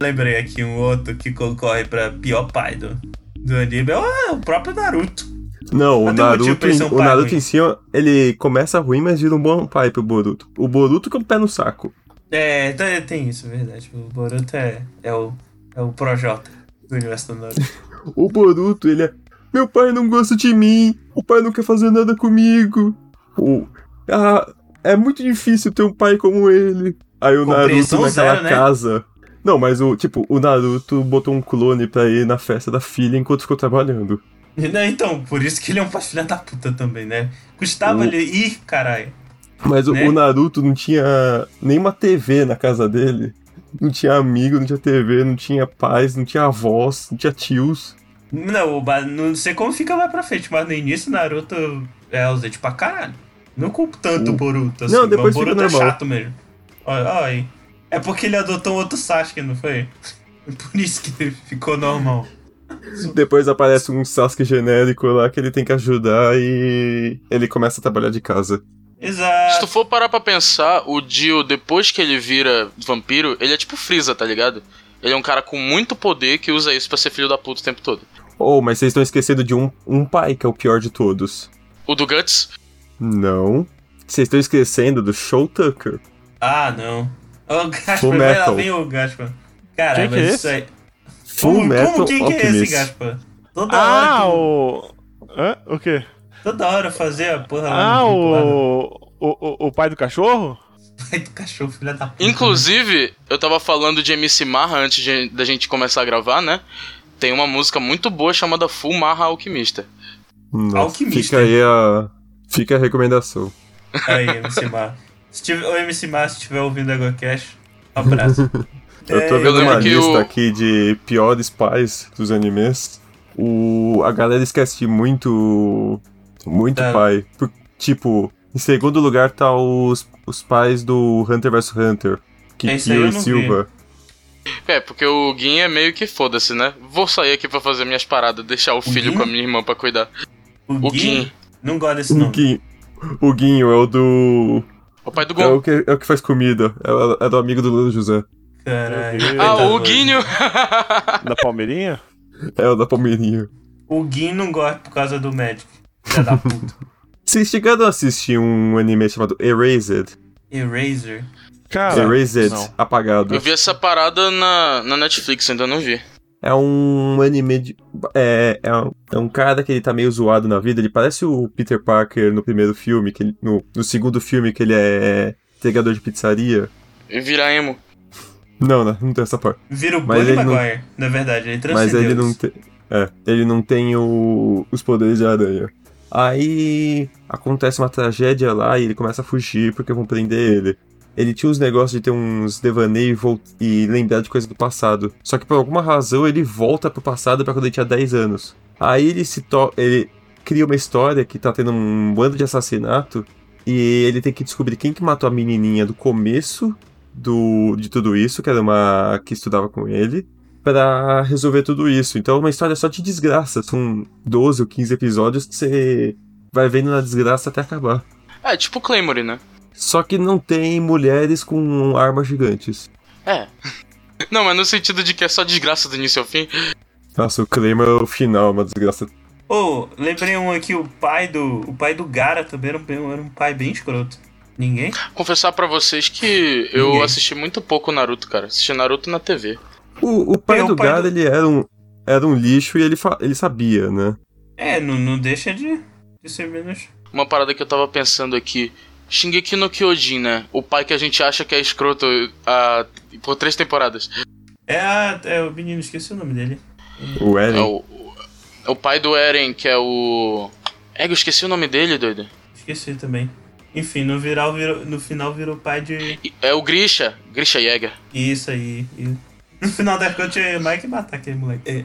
[SPEAKER 1] Lembrei aqui um outro que concorre pra pior pai do, do anime. É o- é próprio Naruto.
[SPEAKER 2] Não, o Naruto,
[SPEAKER 1] um
[SPEAKER 2] o Naruto
[SPEAKER 1] ruim.
[SPEAKER 2] em si, ele começa ruim, mas vira um bom pai pro Boruto. O Boruto com o pé no saco.
[SPEAKER 1] É, tem, tem isso, é verdade. O Boruto é, é o, é o Projota do universo do Naruto.
[SPEAKER 2] O Boruto, ele é. Meu pai não gosta de mim. O pai não quer fazer nada comigo. O, ah, é muito difícil ter um pai como ele. Aí o Naruto
[SPEAKER 1] Compreensão
[SPEAKER 2] naquela
[SPEAKER 1] zero, né?
[SPEAKER 2] casa. Não, mas o tipo, o Naruto botou um clone pra ir na festa da filha enquanto ficou trabalhando.
[SPEAKER 1] Não, então, por isso que ele é um filha da puta também, né? Custava
[SPEAKER 2] O-
[SPEAKER 1] ele ir, caralho.
[SPEAKER 2] Mas o-
[SPEAKER 1] Né?
[SPEAKER 2] o Naruto não tinha nenhuma TV na casa dele. Não tinha amigo, não tinha TV, não tinha pais, não tinha avós, não tinha tios.
[SPEAKER 1] Não, não sei como fica mais pra frente, mas no início Naruto é ausente pra caralho. Não culpo tanto o Boruto, assim.
[SPEAKER 2] Não, depois
[SPEAKER 1] o Boruto
[SPEAKER 2] fica
[SPEAKER 1] é
[SPEAKER 2] normal.
[SPEAKER 1] chato mesmo. Olha, olha aí. É porque ele adotou um outro Sasuke, não foi? Por isso que ficou normal.
[SPEAKER 2] Depois aparece um Sasuke genérico lá que ele tem que ajudar e ele começa a trabalhar de casa.
[SPEAKER 3] Se
[SPEAKER 1] Exato.
[SPEAKER 3] tu for parar pra pensar, o Dio, depois que ele vira vampiro, ele é tipo Freeza, tá ligado? Ele é um cara com muito poder que usa isso pra ser filho da puta o tempo todo.
[SPEAKER 2] Oh, mas vocês estão esquecendo de um, um pai que é o pior de todos.
[SPEAKER 3] O do Guts,
[SPEAKER 2] Não. Vocês estão esquecendo do Show Tucker.
[SPEAKER 1] Ah, não. O Gaspar,
[SPEAKER 2] Full
[SPEAKER 1] vai lá, vem o Gaspar. Cara,
[SPEAKER 4] que
[SPEAKER 1] mas
[SPEAKER 4] é
[SPEAKER 1] isso aí.
[SPEAKER 2] Full
[SPEAKER 1] como,
[SPEAKER 2] Metal
[SPEAKER 1] como quem que é esse. Gaspar? Toda
[SPEAKER 4] Ah,
[SPEAKER 1] hora,
[SPEAKER 4] o. Hã? O quê?
[SPEAKER 1] toda hora fazer a porra lá
[SPEAKER 4] Ah, o. O, o, pai do cachorro?
[SPEAKER 1] pai do cachorro, filha da puta.
[SPEAKER 3] Inclusive, eu tava falando de MC Marra antes de- da gente começar a gravar, né? Tem uma música muito boa chamada Full Marra Alquimista.
[SPEAKER 2] Nossa,
[SPEAKER 1] Alquimista.
[SPEAKER 2] Fica aí a. Fica a recomendação.
[SPEAKER 1] Aí, MC Mar. Se tiver, o MC se estiver ouvindo a Cash, um abraço.
[SPEAKER 2] Eu tô
[SPEAKER 1] É,
[SPEAKER 2] vendo uma lista
[SPEAKER 3] o-
[SPEAKER 2] aqui de piores pais dos animes. O, a galera esquece de muito. Muito
[SPEAKER 1] Tá.
[SPEAKER 2] pai. Por- tipo, em segundo lugar tá os, os pais do Hunter vs Hunter. Kikyo
[SPEAKER 1] eu
[SPEAKER 2] e Silva.
[SPEAKER 3] É, porque o Gin é meio que foda-se, né? Vou sair aqui pra fazer minhas paradas, deixar o filho
[SPEAKER 1] Gin?
[SPEAKER 3] com a minha irmã pra cuidar.
[SPEAKER 1] O
[SPEAKER 3] O
[SPEAKER 1] Gui,
[SPEAKER 3] Gin.
[SPEAKER 1] não gosta desse
[SPEAKER 2] O
[SPEAKER 1] nome.
[SPEAKER 2] Guinho, o Guinho é o do.
[SPEAKER 3] O pai do
[SPEAKER 2] É
[SPEAKER 3] Gon.
[SPEAKER 2] o, que, é o que faz comida. É, é do amigo do Lula José.
[SPEAKER 1] Caralho.
[SPEAKER 4] Ah,
[SPEAKER 3] o Guinho!
[SPEAKER 4] Da Palmeirinha?
[SPEAKER 2] É o da Palmeirinha.
[SPEAKER 1] O Gui não gosta por causa do médico. Filha da puta.
[SPEAKER 2] Vocês chegaram a assistir um anime chamado Erased?
[SPEAKER 1] Eraser.
[SPEAKER 4] Cara.
[SPEAKER 2] Erased,
[SPEAKER 4] não.
[SPEAKER 2] apagado.
[SPEAKER 3] Eu vi essa parada na, na Netflix, ainda não vi.
[SPEAKER 2] É um anime de. É, é, um, é um cara que ele tá meio zoado na vida. Ele parece o Peter Parker no primeiro filme, que ele- no, no segundo filme que ele é entregador de pizzaria.
[SPEAKER 3] E virar emo.
[SPEAKER 2] Não, não, não tem essa parte.
[SPEAKER 1] Vira o
[SPEAKER 2] Mas
[SPEAKER 1] Bunny
[SPEAKER 2] ele não-
[SPEAKER 1] Maguire, na verdade. Ele
[SPEAKER 2] Mas ele não tem. É, ele não tem o- os poderes de aranha. Aí acontece uma tragédia lá e ele começa a fugir porque vão prender ele. Ele tinha os negócios de ter uns devaneios e, e lembrar de coisas do passado. Só que por alguma razão ele volta pro passado pra quando ele tinha 10 anos. Aí ele se to ele cria uma história que tá tendo um bando de assassinato e ele tem que descobrir quem que matou a menininha do começo do, de tudo isso, que era uma que estudava com ele, pra resolver tudo isso. Então é uma história só de desgraça. São 12 ou 15 episódios que você vai vendo na desgraça até acabar.
[SPEAKER 3] É, tipo Claymore, né?
[SPEAKER 2] Só que não tem mulheres com armas gigantes.
[SPEAKER 3] É. Não, mas no sentido de que é só desgraça do início ao fim.
[SPEAKER 2] Nossa, o Claymore é o final, uma desgraça.
[SPEAKER 1] Ô, lembrei um aqui, o pai do. O pai do Gara também era um, era um pai bem escroto. Ninguém?
[SPEAKER 3] Confessar pra vocês que eu
[SPEAKER 1] Ninguém.
[SPEAKER 3] assisti muito pouco Naruto, cara. Assisti Naruto na TV.
[SPEAKER 2] O, o pai
[SPEAKER 1] É, o
[SPEAKER 2] do
[SPEAKER 1] pai
[SPEAKER 2] Gara,
[SPEAKER 1] do-
[SPEAKER 2] ele era um, era um lixo e ele, fa- ele sabia, né?
[SPEAKER 1] É, não, não deixa de, de ser menos.
[SPEAKER 3] Uma parada que eu tava pensando aqui. Shingeki no Kyojin, né? O pai que a gente acha que é escroto ah, por três temporadas.
[SPEAKER 1] É, a, é o menino, esqueci o nome dele.
[SPEAKER 2] O
[SPEAKER 3] É
[SPEAKER 2] Eren.
[SPEAKER 3] o, é o pai do Eren, que é o. É, eu esqueci o nome dele, doido.
[SPEAKER 1] Esqueci também. Enfim, no, viral, virou, no final virou pai de.
[SPEAKER 3] É o Grisha, Grisha Jäger.
[SPEAKER 1] Isso aí. E no final da conta mais que matar aquele moleque. É.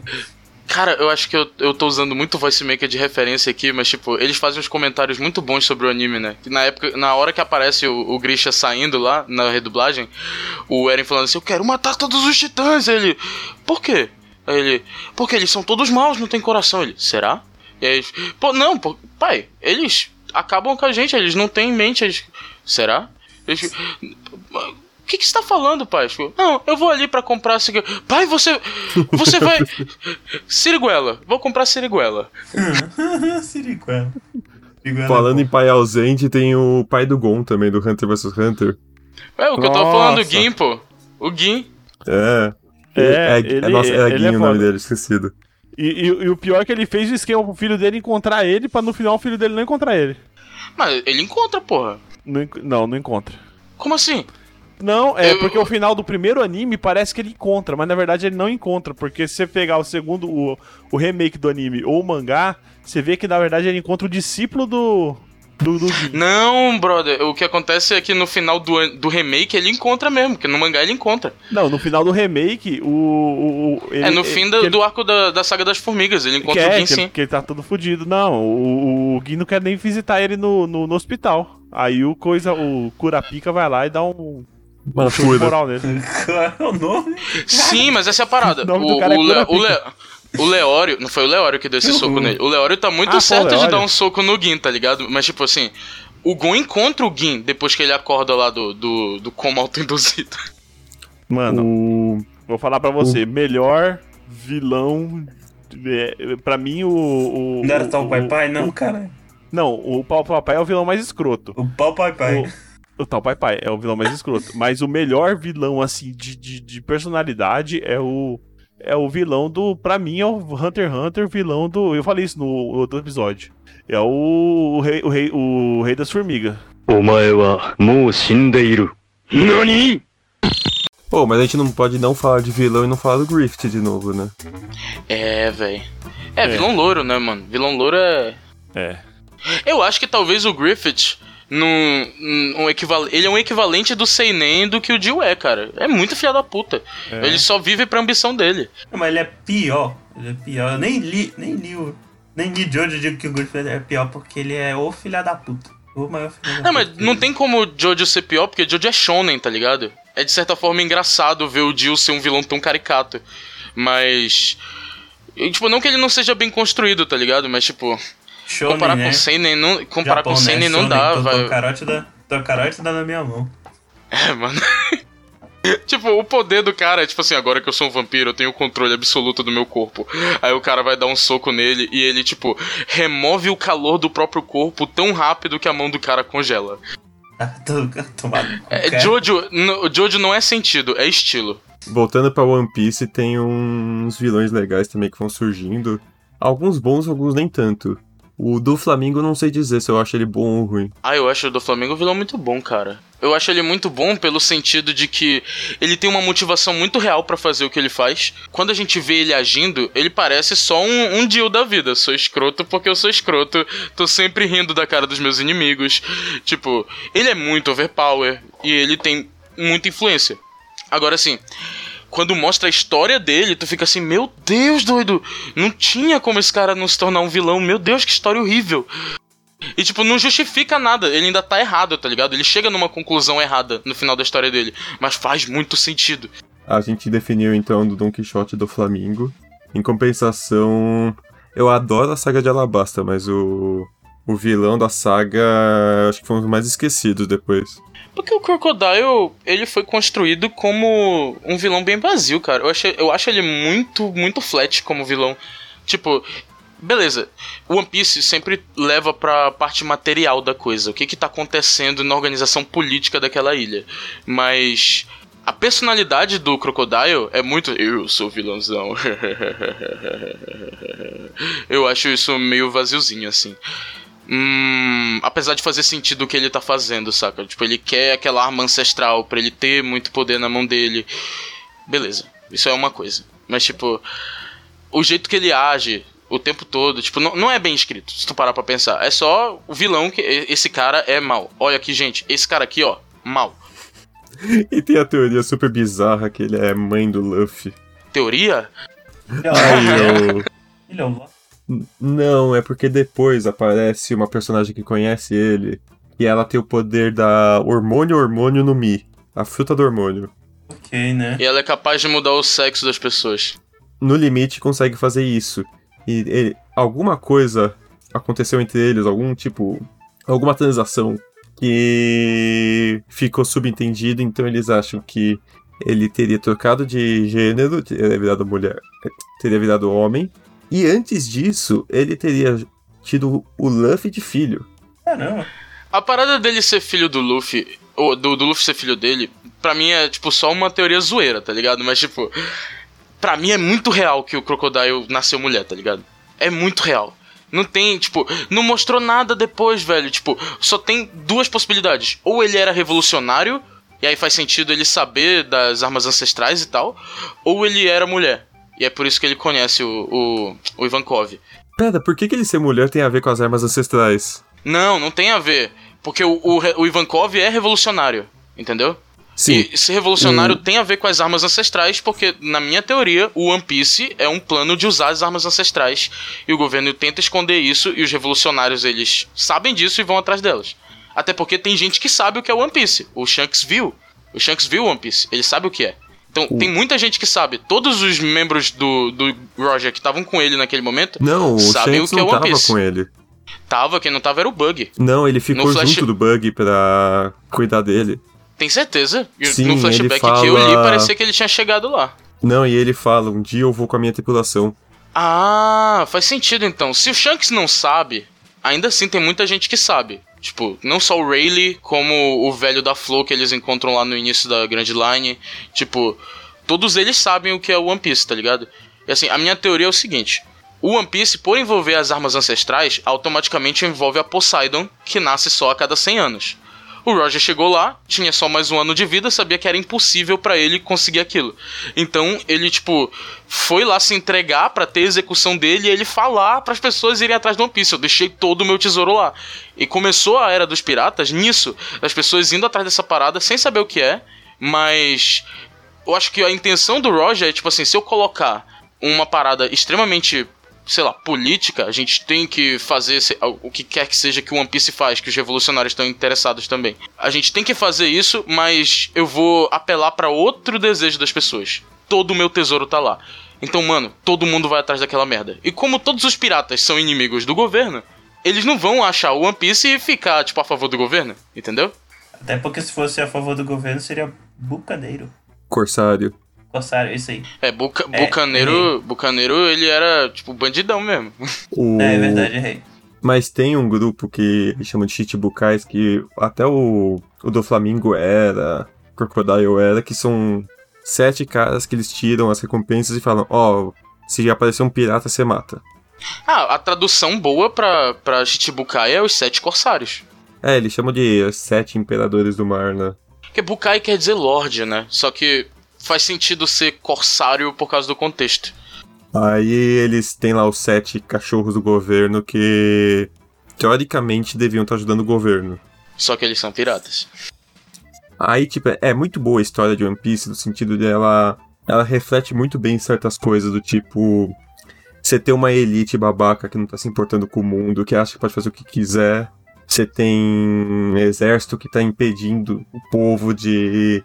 [SPEAKER 3] Cara, eu acho que eu, eu tô usando muito voice maker de referência aqui, mas tipo, eles fazem uns comentários muito bons sobre o anime, né? Na época, na hora que aparece o, o Grisha saindo lá na redublagem, o Eren falando assim: Eu quero matar todos os titãs. Ele, por quê? Aí ele, porque eles são todos maus, não tem coração. Ele, será? E aí, pô, não, pô, pai, eles acabam com a gente, eles não têm mente. Eles, será? Eles, o que, que você tá falando, pai? Tipo, não, eu vou ali pra comprar cigarro. Pai, você. Você vai. Siriguela, vou comprar siriguela.
[SPEAKER 1] Siriguela. Siriguela
[SPEAKER 2] Falando
[SPEAKER 1] é
[SPEAKER 2] em pai ausente, tem o pai do Gon também, do Hunter vs Hunter.
[SPEAKER 3] É o que eu tava falando, o
[SPEAKER 4] Nossa.
[SPEAKER 3] Gin, pô. O Gin.
[SPEAKER 2] É.
[SPEAKER 4] É,
[SPEAKER 2] é,
[SPEAKER 4] ele-
[SPEAKER 2] é, nossa, era
[SPEAKER 4] ele
[SPEAKER 2] Guinho
[SPEAKER 4] é
[SPEAKER 2] o nome
[SPEAKER 4] foda.
[SPEAKER 2] dele, esquecido.
[SPEAKER 4] E, e- e o pior é que ele fez o esquema pro filho dele encontrar ele, pra no final o filho dele não encontrar ele.
[SPEAKER 3] Mas ele encontra, porra.
[SPEAKER 4] Não, não encontra.
[SPEAKER 3] Como assim?
[SPEAKER 4] Não, é
[SPEAKER 3] Eu-
[SPEAKER 4] porque o final do primeiro anime parece que ele encontra, mas na verdade ele não encontra, porque se você pegar o segundo, o, o remake do anime ou o mangá, você vê que na verdade ele encontra o discípulo do. do, do.
[SPEAKER 3] Não, brother. O que acontece é que no final do, do remake ele encontra mesmo, porque no mangá ele encontra.
[SPEAKER 4] Não, no final do remake, o. o, o- ele-
[SPEAKER 3] é no fim
[SPEAKER 4] que ele-
[SPEAKER 3] do arco da, da saga das formigas. Ele
[SPEAKER 4] que
[SPEAKER 3] encontra
[SPEAKER 4] é,
[SPEAKER 3] o Gin
[SPEAKER 4] que,
[SPEAKER 3] sim.
[SPEAKER 4] que ele tá todo fudido. Não, o, o Gui não quer nem visitar ele no, no, no hospital. Aí o coisa, o Curapica vai lá e dá um Show de
[SPEAKER 2] fura.
[SPEAKER 4] moral nele.
[SPEAKER 1] Qual é o nome?
[SPEAKER 3] Sim, mas essa é a parada.
[SPEAKER 4] O
[SPEAKER 3] O,
[SPEAKER 4] cara é
[SPEAKER 3] o, Le- o. Le- o Leório, não foi o Leório que deu esse
[SPEAKER 1] Uhum.
[SPEAKER 3] soco nele. O Leório tá muito
[SPEAKER 4] Ah, foi o
[SPEAKER 3] certo de dar um soco no Gin, tá ligado? Mas tipo assim, o Gon encontra o Gin depois que ele acorda lá do, do, do coma autoinduzido.
[SPEAKER 4] Mano,
[SPEAKER 2] O...
[SPEAKER 4] vou falar pra você, melhor vilão. É, pra mim, o. o
[SPEAKER 1] Não era
[SPEAKER 4] o-
[SPEAKER 1] tal Pai
[SPEAKER 4] o-
[SPEAKER 1] Pai, não, cara.
[SPEAKER 4] Não, o Pau Papai é o vilão mais escroto.
[SPEAKER 1] O Pau Pai Pai.
[SPEAKER 4] O, o tal Pai Pai. É o vilão mais escroto. Mas o melhor vilão, assim, de, de, de personalidade é o é o vilão do. Pra mim, é o Hunter x Hunter, vilão do. Eu falei isso no outro episódio. É o, o rei, o rei, o rei das formigas.
[SPEAKER 6] NANI?
[SPEAKER 2] Pô, mas a gente não pode não falar de vilão e não falar do Griffith de novo, né?
[SPEAKER 3] É, velho. É, vilão é. louro, né, mano? Vilão louro é.
[SPEAKER 4] É.
[SPEAKER 3] Eu acho que talvez o Griffith num, num equival... Ele é um equivalente do Seinen do que o Jill é, cara. É muito filha da puta.
[SPEAKER 4] É.
[SPEAKER 3] Ele só vive pra ambição dele.
[SPEAKER 1] Não, mas ele é pior. Ele é pior. Eu nem li, nem li o. Nem li de onde eu digo que o Griffith é pior, porque ele é o filha da puta. O maior filha da
[SPEAKER 3] Não,
[SPEAKER 1] puta.
[SPEAKER 3] mas não tem como o Jojo ser pior, porque Jojo é shonen, tá ligado? É de certa forma engraçado ver o Jill ser um vilão tão caricato. Mas. Tipo, não que ele não seja bem construído, tá ligado? Mas, tipo,
[SPEAKER 1] Shonen,
[SPEAKER 3] comparar
[SPEAKER 1] né?
[SPEAKER 3] com Seinen não, comparar
[SPEAKER 1] Japão,
[SPEAKER 3] com
[SPEAKER 1] né?
[SPEAKER 3] Não
[SPEAKER 1] Shonen,
[SPEAKER 3] dá, vai.
[SPEAKER 1] Tua carote dá, tua carote dá na minha mão.
[SPEAKER 3] É, mano. tipo, o poder do cara é tipo assim, agora que eu sou um vampiro, eu tenho o controle absoluto do meu corpo. Aí o cara vai dar um soco nele e ele, tipo, remove o calor do próprio corpo tão rápido que a mão do cara congela.
[SPEAKER 1] Ah, tô, tomado.
[SPEAKER 3] É, Jojo, n- o Jojo não é sentido, é estilo.
[SPEAKER 2] Voltando pra One Piece, tem uns vilões legais também que vão surgindo. Alguns bons, alguns nem tanto. O do Flamengo não sei dizer se eu acho ele bom ou ruim.
[SPEAKER 3] Ah, eu acho o do Flamengo um vilão muito bom, cara. Eu acho ele muito bom pelo sentido de que ele tem uma motivação muito real pra fazer o que ele faz. Quando a gente vê ele agindo, ele parece só um, um deal da vida. Sou escroto porque eu sou escroto. Tô sempre rindo da cara dos meus inimigos. Tipo, ele é muito overpower e ele tem muita influência. Agora, assim, quando mostra a história dele, tu fica assim, meu Deus, doido, não tinha como esse cara não se tornar um vilão, meu Deus, que história horrível. E, tipo, não justifica nada, ele ainda tá errado, tá ligado? Ele chega numa conclusão errada no final da história dele, mas faz muito sentido.
[SPEAKER 2] A gente definiu então do Don Quixote do Flamengo. Em compensação, eu adoro a saga de Alabasta, mas o, o vilão da saga acho que foi um dos mais esquecidos depois.
[SPEAKER 3] Porque o Crocodile, ele foi construído como um vilão bem vazio, cara. Eu, achei, eu acho ele muito, muito flat como vilão. Tipo, beleza. One Piece sempre leva pra parte material da coisa. O que que tá acontecendo na organização política daquela ilha. Mas a personalidade do Crocodile é muito. Eu sou vilãozão. eu acho isso meio vaziozinho, assim. Hum, apesar de fazer sentido o que ele tá fazendo, saca? Tipo, ele quer aquela arma ancestral pra ele ter muito poder na mão dele. Beleza, isso é uma coisa. Mas, tipo, o jeito que ele age o tempo todo, tipo, não, não é bem escrito, se tu parar pra pensar. É só o vilão que. Esse cara é mal. Olha aqui, gente, esse cara aqui, ó, mal.
[SPEAKER 2] E tem a teoria super bizarra que ele é mãe do Luffy.
[SPEAKER 3] Teoria?
[SPEAKER 1] Ele é um
[SPEAKER 2] Aí eu.
[SPEAKER 1] Ele é um Loki.
[SPEAKER 2] Não, é porque depois aparece uma personagem que conhece ele e ela tem o poder da hormônio hormônio no Mi, a fruta do hormônio.
[SPEAKER 1] Ok, né?
[SPEAKER 3] E ela é capaz de mudar o sexo das pessoas.
[SPEAKER 2] No limite consegue fazer isso. E ele- alguma coisa aconteceu entre eles, algum tipo, alguma transação que ficou subentendido, então eles acham que ele teria trocado de gênero, teria virado mulher, teria virado homem. E antes disso, ele teria tido o Luffy de filho.
[SPEAKER 1] Caramba.
[SPEAKER 3] A parada dele ser filho do Luffy, ou do, do Luffy ser filho dele, pra mim é, tipo, só uma teoria zoeira, tá ligado? Mas, tipo, pra mim é muito real que o Crocodile nasceu mulher, tá ligado? É muito real. Não tem, tipo, não mostrou nada depois, velho. Tipo, só tem duas possibilidades. Ou ele era revolucionário, e aí faz sentido ele saber das armas ancestrais e tal, ou ele era mulher. E é por isso que ele conhece o, o, o Ivankov.
[SPEAKER 2] Pera, por que, que ele ser mulher tem a ver com as armas ancestrais?
[SPEAKER 3] Não, não tem a ver. Porque o, o, o Ivankov é revolucionário, entendeu?
[SPEAKER 2] Sim.
[SPEAKER 3] E ser revolucionário
[SPEAKER 2] Hum.
[SPEAKER 3] tem a ver com as armas ancestrais, porque, na minha teoria, o One Piece é um plano de usar as armas ancestrais. E o governo tenta esconder isso, e os revolucionários, eles sabem disso e vão atrás delas. Até porque tem gente que sabe o que é One Piece. O Shanks viu. O Shanks viu One Piece. Ele sabe o que é. Então, tem muita gente que sabe. Todos os membros do, do Roger que estavam com ele naquele momento
[SPEAKER 2] Não, o
[SPEAKER 3] sabem
[SPEAKER 2] Shanks
[SPEAKER 3] o que é
[SPEAKER 2] não
[SPEAKER 3] One
[SPEAKER 2] tava
[SPEAKER 3] Piece.
[SPEAKER 2] com ele.
[SPEAKER 3] Tava, quem não tava era o Bug.
[SPEAKER 2] Não, ele ficou
[SPEAKER 3] No flash-
[SPEAKER 2] junto do Bug pra cuidar dele.
[SPEAKER 3] Tem certeza?
[SPEAKER 2] Sim,
[SPEAKER 3] no flashback
[SPEAKER 2] ele fala-
[SPEAKER 3] que eu li, parecia que ele tinha chegado lá.
[SPEAKER 2] Não, e ele fala, um dia eu vou com a minha tripulação.
[SPEAKER 3] Ah, faz sentido então. Se o Shanks não sabe, ainda assim tem muita gente que sabe. Tipo, não só o Rayleigh, como o velho da Flo que eles encontram lá no início da Grand Line. Tipo, todos eles sabem o que é o One Piece, tá ligado? E assim, a minha teoria é o seguinte: o One Piece, por envolver as armas ancestrais, automaticamente envolve a Poseidon, que nasce só a cada 100 anos. O Roger chegou lá, tinha só mais um ano de vida, sabia que era impossível pra ele conseguir aquilo. Então ele, tipo, foi lá se entregar pra ter a execução dele e ele falar pras pessoas irem atrás do One Piece. Eu deixei todo o meu tesouro lá. E começou a era dos piratas nisso, das pessoas indo atrás dessa parada sem saber o que é, mas eu acho que a intenção do Roger é, tipo assim, se eu colocar uma parada extremamente, sei lá, política, a gente tem que fazer se- o que quer que seja que o One Piece faz, que os revolucionários estão interessados também. A gente tem que fazer isso, mas eu vou apelar pra outro desejo das pessoas. Todo o meu tesouro tá lá. Então, mano, todo mundo vai atrás daquela merda. E como todos os piratas são inimigos do governo, eles não vão achar o One Piece e ficar, tipo, a favor do governo, entendeu?
[SPEAKER 1] Até porque se fosse a favor do governo seria bucaneiro.
[SPEAKER 2] Corsário.
[SPEAKER 1] Corsário, isso aí.
[SPEAKER 3] É, buca,
[SPEAKER 1] É,
[SPEAKER 3] bucaneiro, bucaneiro, ele era, tipo, bandidão mesmo.
[SPEAKER 2] O...
[SPEAKER 1] É, é verdade, errei.
[SPEAKER 2] Mas tem um grupo que eles chamam de Chichibukais, que até o, o do Flamingo era, Crocodile era, que são sete caras que eles tiram as recompensas e falam, ó, se aparecer um pirata, você mata.
[SPEAKER 3] Ah, a tradução boa pra, pra Shichibukai é os Sete Corsários.
[SPEAKER 2] É, eles chamam de Sete Imperadores do Mar, né?
[SPEAKER 3] Porque Bukai quer dizer Lorde, né? Só que faz sentido ser Corsário por causa do contexto.
[SPEAKER 2] Aí eles têm lá os sete cachorros do governo que teoricamente deviam estar ajudando o governo.
[SPEAKER 3] Só que eles são piratas.
[SPEAKER 2] Aí, tipo, é muito boa a história de One Piece, no sentido dela. Ela reflete muito bem certas coisas, do tipo. Você ter uma elite babaca que não tá se importando com o mundo, que acha que pode fazer o que quiser. Você tem um exército que tá impedindo o povo de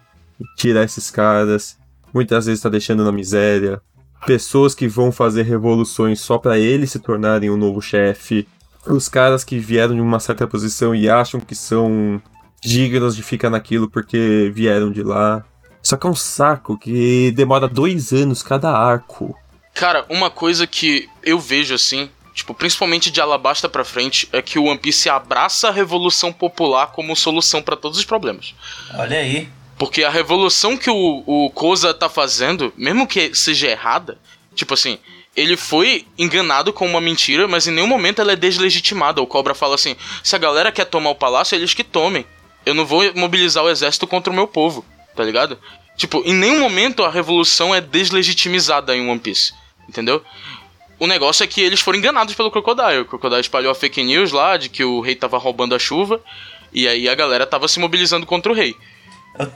[SPEAKER 2] tirar esses caras. Muitas vezes tá deixando na miséria. Pessoas que vão fazer revoluções só pra eles se tornarem o novo chefe. Os caras que vieram de uma certa posição e acham que são dignos de ficar naquilo porque vieram de lá. Só que é um saco que demora dois anos cada arco.
[SPEAKER 3] Cara, uma coisa que eu vejo assim, tipo, principalmente de Alabasta pra frente, é que o One Piece abraça a revolução popular como solução pra todos os problemas.
[SPEAKER 1] Olha aí.
[SPEAKER 3] Porque a revolução que o, o Koza tá fazendo, mesmo que seja errada, tipo assim, ele foi enganado com uma mentira, mas em nenhum momento ela é deslegitimada. O Cobra fala assim: se a galera quer tomar o palácio, eles que tomem. Eu não vou mobilizar o exército contra o meu povo, tá ligado? Tipo, em nenhum momento a revolução é deslegitimizada em One Piece, entendeu? O negócio é que eles foram enganados pelo Crocodile. O Crocodile espalhou a fake news lá de que o rei tava roubando a chuva. E aí a galera tava se mobilizando contra o rei.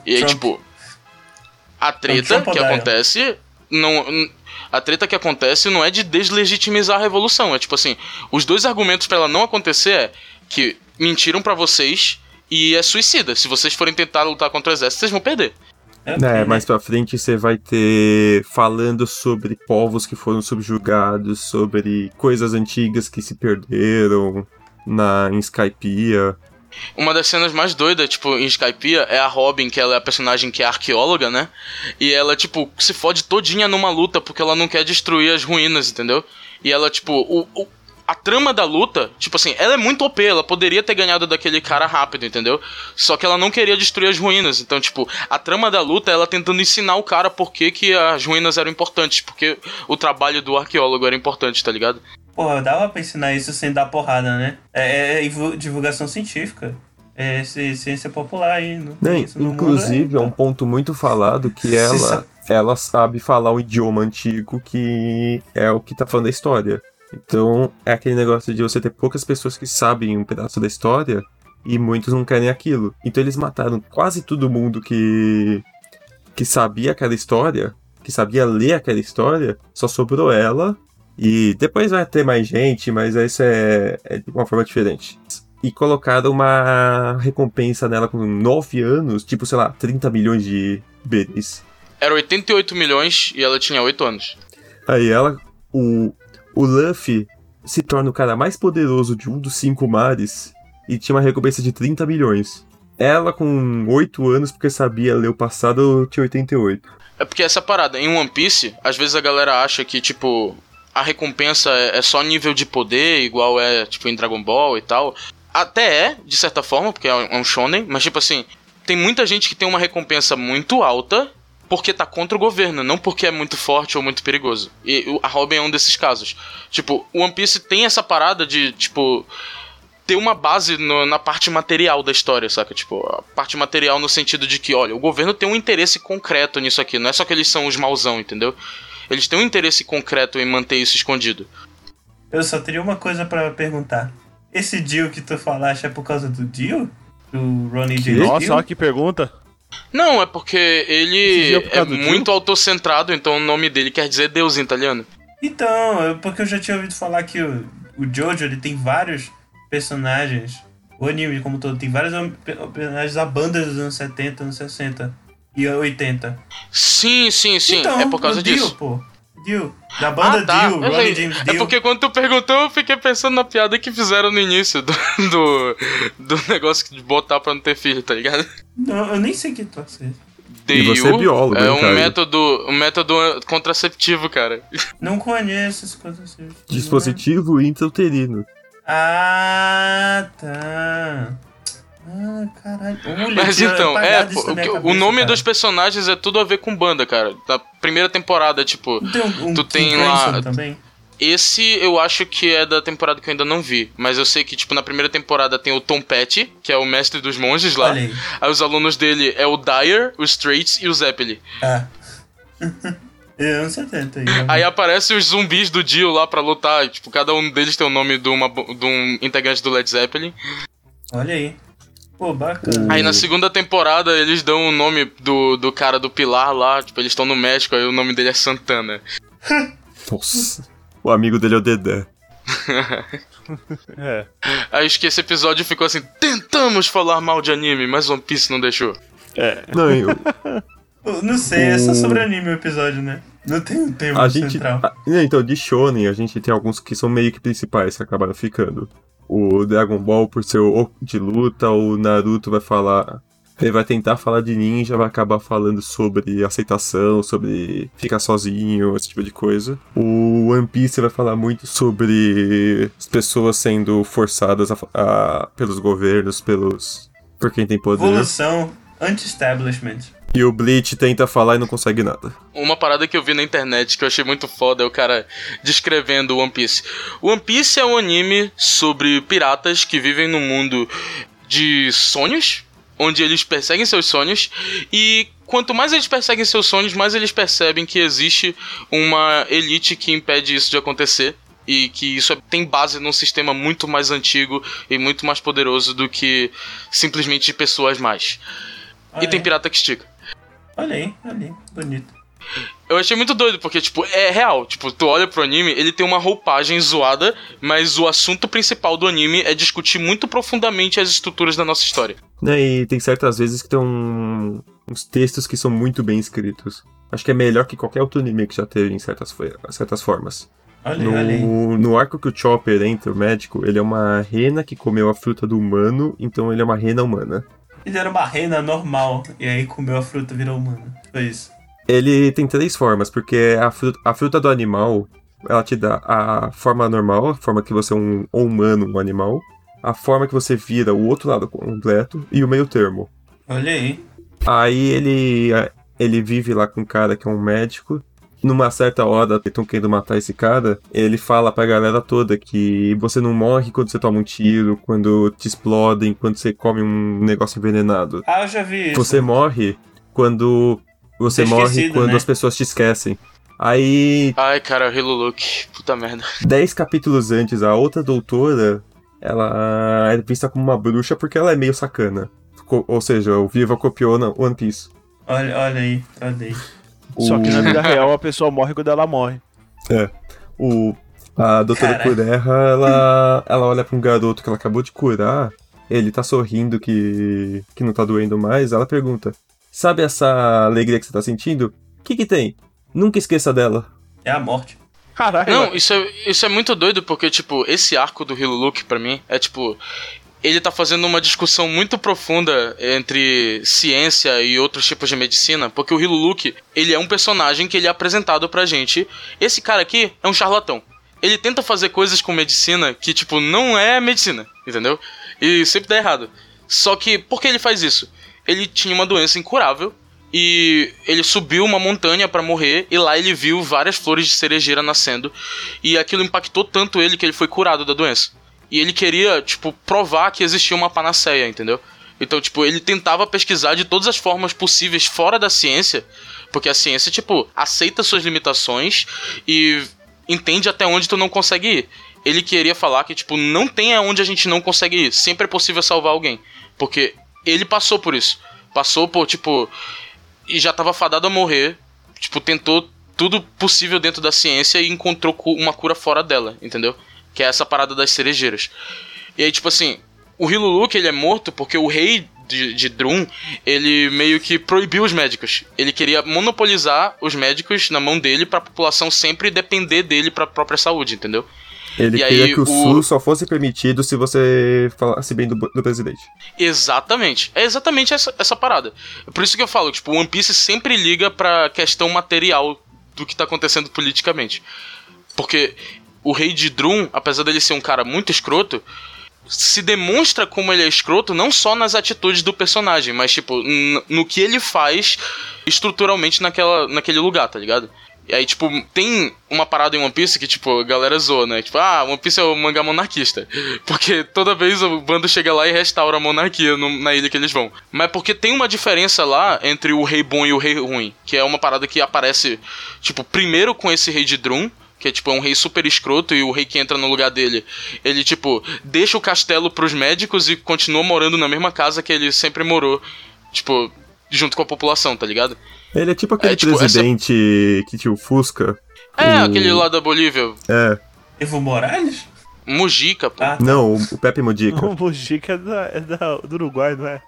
[SPEAKER 3] E aí, tipo, a treta que acontece não. A treta que acontece não é de deslegitimizar a revolução. É tipo assim, os dois argumentos pra ela não acontecer é que mentiram pra vocês e é suicida. Se vocês forem tentar lutar contra o exército, vocês vão perder.
[SPEAKER 1] É, né?
[SPEAKER 2] mais pra frente você vai ter falando sobre povos que foram subjugados, sobre coisas antigas que se perderam na em Skypiea.
[SPEAKER 3] Uma das cenas mais doidas, tipo, em Skypiea, é a Robin, que ela é a personagem que é arqueóloga, né? E ela, tipo, se fode todinha numa luta porque ela não quer destruir as ruínas, entendeu? E ela, tipo, o, o- a trama da luta, tipo assim, ela é muito OP, ela poderia ter ganhado daquele cara rápido, entendeu? Só que ela não queria destruir as ruínas. Então, tipo, a trama da luta é ela tentando ensinar o cara por que, que as ruínas eram importantes, porque o trabalho do arqueólogo era importante, tá ligado?
[SPEAKER 1] Porra, dava pra ensinar isso sem dar porrada, né? É, é divu- divulgação científica. É ci- ciência popular aí. Não
[SPEAKER 2] Né, inclusive, é um ponto muito falado que ela,
[SPEAKER 1] sa-
[SPEAKER 2] ela sabe falar um idioma antigo que é o que tá falando da história. Então, é aquele negócio de você ter poucas pessoas que sabem um pedaço da história e muitos não querem aquilo. Então, eles mataram quase todo mundo que que sabia aquela história, que sabia ler aquela história, só sobrou ela. E depois vai ter mais gente, mas isso é, é de uma forma diferente. E colocaram uma recompensa nela com 9 anos, tipo, sei lá, 30 milhões de beris.
[SPEAKER 3] Era 88 milhões e ela tinha 8 anos.
[SPEAKER 2] Aí ela, o, o Luffy se torna o cara mais poderoso de um dos cinco mares e tinha uma recompensa de 30 milhões. Ela, com 8 anos, porque sabia ler o passado, tinha 88.
[SPEAKER 3] É porque essa parada, em One Piece, às vezes a galera acha que, tipo, a recompensa é, é só nível de poder, igual é, tipo, em Dragon Ball e tal. Até é, de certa forma, porque é um, é um shonen, mas, tipo assim, tem muita gente que tem uma recompensa muito alta porque tá contra o governo, não porque é muito forte ou muito perigoso. E a Robin é um desses casos. Tipo, o One Piece tem essa parada de, tipo, ter uma base no- na parte material da história, saca? Tipo, a parte material no sentido de que, olha, o governo tem um interesse concreto nisso aqui, não é só que eles são os mauzão, entendeu? Eles têm um interesse concreto em manter isso escondido.
[SPEAKER 1] Eu só teria uma coisa pra perguntar. Esse deal que tu falaste é por causa do deal? Do Ronnie J.
[SPEAKER 4] Nossa,
[SPEAKER 1] Deal?
[SPEAKER 4] olha que pergunta.
[SPEAKER 3] Não, é porque ele
[SPEAKER 4] é por
[SPEAKER 3] é muito autocentrado, então o nome dele quer dizer Deus em italiano.
[SPEAKER 1] Então, é porque eu já tinha ouvido falar que o, o Jojo ele tem vários personagens. O anime como um todo tem vários personagens da banda dos anos 70, anos 60 e 80.
[SPEAKER 3] Sim, sim, sim,
[SPEAKER 1] então,
[SPEAKER 3] é por causa
[SPEAKER 1] Dio,
[SPEAKER 3] disso.
[SPEAKER 1] pô. Dio. Da banda
[SPEAKER 3] ah, tá.
[SPEAKER 1] Dio, Ronnie. James
[SPEAKER 3] É
[SPEAKER 1] Dio.
[SPEAKER 3] porque quando tu perguntou, eu fiquei pensando na piada que fizeram no início do, do, do negócio de botar pra não ter filho, tá ligado?
[SPEAKER 1] Não, eu nem sei que troço é esse.
[SPEAKER 2] E você é biólogo,
[SPEAKER 3] é um método, um método contraceptivo, cara.
[SPEAKER 1] Não conheço essas coisas assim.
[SPEAKER 2] Dispositivo intrauterino.
[SPEAKER 1] Ah, tá. Ah, caralho. Olha,
[SPEAKER 3] Mas então, é, pô,
[SPEAKER 1] da
[SPEAKER 3] o, que- o
[SPEAKER 1] cabeça,
[SPEAKER 3] nome
[SPEAKER 1] cara.
[SPEAKER 3] dos personagens é tudo a ver com banda, cara. Na primeira temporada, tipo,
[SPEAKER 1] Não tem um, um
[SPEAKER 3] tu tem lá-
[SPEAKER 1] também?
[SPEAKER 3] Esse eu acho que é da temporada que eu ainda não vi. Mas eu sei que, tipo, na primeira temporada tem o Tom Petty, que é o mestre dos monges lá.
[SPEAKER 1] Aí.
[SPEAKER 3] Aí os alunos dele é o Dyer, o Straits e o Zeppeli.
[SPEAKER 1] Ah. É, anos 70 aí. né?
[SPEAKER 3] Aí aparecem os zumbis do Dio lá pra lutar. Tipo, cada um deles tem o nome de, uma, de um integrante do Led Zeppelin.
[SPEAKER 1] Olha aí. Pô, bacana.
[SPEAKER 3] Aí na segunda temporada eles dão o nome do, do cara do Pilar lá. Tipo, eles estão no México, aí o nome dele é Santana.
[SPEAKER 2] Nossa. O amigo dele é o Dedé.
[SPEAKER 4] É.
[SPEAKER 3] Aí acho que esse episódio ficou assim: tentamos falar mal de anime, mas One Piece não deixou.
[SPEAKER 4] É.
[SPEAKER 2] Não, eu,
[SPEAKER 1] Eu Não sei, é só sobre anime o episódio, né? Não tem um tema
[SPEAKER 2] a gente.
[SPEAKER 1] central.
[SPEAKER 2] a- então, de Shonen, a gente tem alguns que são meio que principais que acabaram ficando. O Dragon Ball, por ser de luta, o Naruto vai falar. Ele vai tentar falar de ninja, vai acabar falando sobre aceitação, sobre ficar sozinho, esse tipo de coisa. O One Piece vai falar muito sobre as pessoas sendo forçadas a, a- pelos governos, pelos. por quem tem poder.
[SPEAKER 1] Evolução, anti-establishment.
[SPEAKER 2] E o Bleach tenta falar e não consegue nada.
[SPEAKER 3] Uma parada que eu vi na internet que eu achei muito foda é o cara descrevendo o One Piece. O One Piece é um anime sobre piratas que vivem num mundo de sonhos, onde eles perseguem seus sonhos e quanto mais eles perseguem seus sonhos, mais eles percebem que existe uma elite que impede isso de acontecer. E que isso é- tem base num sistema muito mais antigo e muito mais poderoso do que simplesmente pessoas mais.
[SPEAKER 1] Olha
[SPEAKER 3] E tem
[SPEAKER 1] aí.
[SPEAKER 3] pirata que estica.
[SPEAKER 1] Olha aí, olha aí, bonito.
[SPEAKER 3] Eu achei muito doido, porque, tipo, é real. Tipo, tu olha pro anime, ele tem uma roupagem zoada, mas o assunto principal do anime é discutir muito profundamente as estruturas da nossa história.
[SPEAKER 2] Né, e tem certas vezes que tem um- uns textos que são muito bem escritos. Acho que é melhor que qualquer outro anime que já teve em certas, certas formas.
[SPEAKER 1] Olha.
[SPEAKER 2] No, no arco que o Chopper entra, o médico, ele é uma rena que comeu a fruta do humano, então ele é uma rena humana.
[SPEAKER 1] Ele era uma rena normal, e aí comeu a fruta e virou humano. Foi isso.
[SPEAKER 2] Ele tem três formas, porque a fruta, a fruta do animal, ela te dá a forma normal, a forma que você é um ou humano, um animal, a forma que você vira o outro lado completo e o meio termo.
[SPEAKER 1] Olha aí.
[SPEAKER 2] Aí ele, ele vive lá com um cara que é um médico. Numa certa hora, estão querendo matar esse cara. Ele fala pra galera toda que você não morre quando você toma um tiro, quando te explodem, quando você come um negócio envenenado.
[SPEAKER 1] Ah, eu já vi isso.
[SPEAKER 2] Você morre quando. Você morre quando
[SPEAKER 1] né?
[SPEAKER 2] as pessoas te esquecem. Aí,
[SPEAKER 3] Ai, cara, o Halo Look, puta merda.
[SPEAKER 2] dez capítulos antes, a outra doutora, ela é vista como uma bruxa porque ela é meio sacana. Co- Ou seja, o Viva copiou na One Piece.
[SPEAKER 1] Olha, olha aí, olha aí.
[SPEAKER 4] Só que
[SPEAKER 2] O-
[SPEAKER 4] na vida real a pessoa morre quando ela morre.
[SPEAKER 2] O, a doutora. Cureha, ela, ela olha pra um garoto que ela acabou de curar, ele tá sorrindo que, que não tá doendo mais, ela pergunta, sabe essa alegria que você tá sentindo? O que que tem? Nunca esqueça dela.
[SPEAKER 1] É a morte.
[SPEAKER 4] Caralho.
[SPEAKER 3] Não, isso é, isso é muito doido, porque, tipo, esse arco do Halo Look, pra mim, é tipo. Ele tá fazendo uma discussão muito profunda entre ciência e outros tipos de medicina, porque o Hilo Luke, ele é um personagem que ele é apresentado pra gente. Esse cara aqui é um charlatão. Ele tenta fazer coisas com medicina que, tipo, não é medicina, entendeu? E sempre dá errado. Só que, por que ele faz isso? Ele tinha uma doença incurável e ele subiu uma montanha pra morrer e lá ele viu várias flores de cerejeira nascendo e aquilo impactou tanto ele que ele foi curado da doença. E ele queria, tipo, provar que existia uma panaceia, entendeu? Então, tipo, ele tentava pesquisar de todas as formas possíveis fora da ciência, porque a ciência, tipo, aceita suas limitações e entende até onde tu não consegue ir. Ele queria falar que, tipo, não tem aonde a gente não consegue ir. Sempre é possível salvar alguém. Porque ele passou por isso. Passou por, tipo. E já tava fadado a morrer. Tipo, tentou tudo possível dentro da ciência e encontrou uma cura fora dela, entendeu? Que é essa parada das cerejeiras. E aí, tipo assim, o Hiluluk, ele é morto porque o rei de, de Drum, ele meio que proibiu os médicos. Ele queria monopolizar os médicos na mão dele pra população sempre depender dele pra própria saúde, entendeu?
[SPEAKER 2] Ele
[SPEAKER 3] E
[SPEAKER 2] queria
[SPEAKER 3] aí,
[SPEAKER 2] que o,
[SPEAKER 3] o-
[SPEAKER 2] SUS só fosse permitido se você falasse bem do, do presidente.
[SPEAKER 3] Exatamente. É exatamente essa, essa parada. É por isso que eu falo, tipo, o One Piece sempre liga pra questão material do que tá acontecendo politicamente. Porque o rei de Drum, apesar dele ser um cara muito escroto, se demonstra como ele é escroto não só nas atitudes do personagem, mas tipo, no que ele faz estruturalmente naquela, naquele lugar, tá ligado? E aí, tipo, tem uma parada em One Piece que, tipo, a galera zoa, né? Tipo, ah, One Piece é o mangá monarquista. Porque toda vez o bando chega lá e restaura a monarquia no- na ilha que eles vão. Mas porque tem uma diferença lá entre o rei bom e o rei ruim. Que é uma parada que aparece, tipo, primeiro com esse rei de Drum. Que é tipo é um rei super escroto e o rei que entra no lugar dele, ele tipo deixa o castelo pros médicos e continua morando na mesma casa que ele sempre morou, tipo, junto com a população, tá ligado?
[SPEAKER 2] Ele é tipo aquele
[SPEAKER 3] É, tipo, essa-
[SPEAKER 2] presidente que tinha o Fusca.
[SPEAKER 3] É,
[SPEAKER 2] O-
[SPEAKER 3] aquele lá da Bolívia,
[SPEAKER 2] É.
[SPEAKER 1] Evo Morales?
[SPEAKER 3] Mujica, pô.
[SPEAKER 1] Ah,
[SPEAKER 2] Não, o, o Pepe Modica.
[SPEAKER 4] O Mujica é, da, é da- do Uruguai, não é?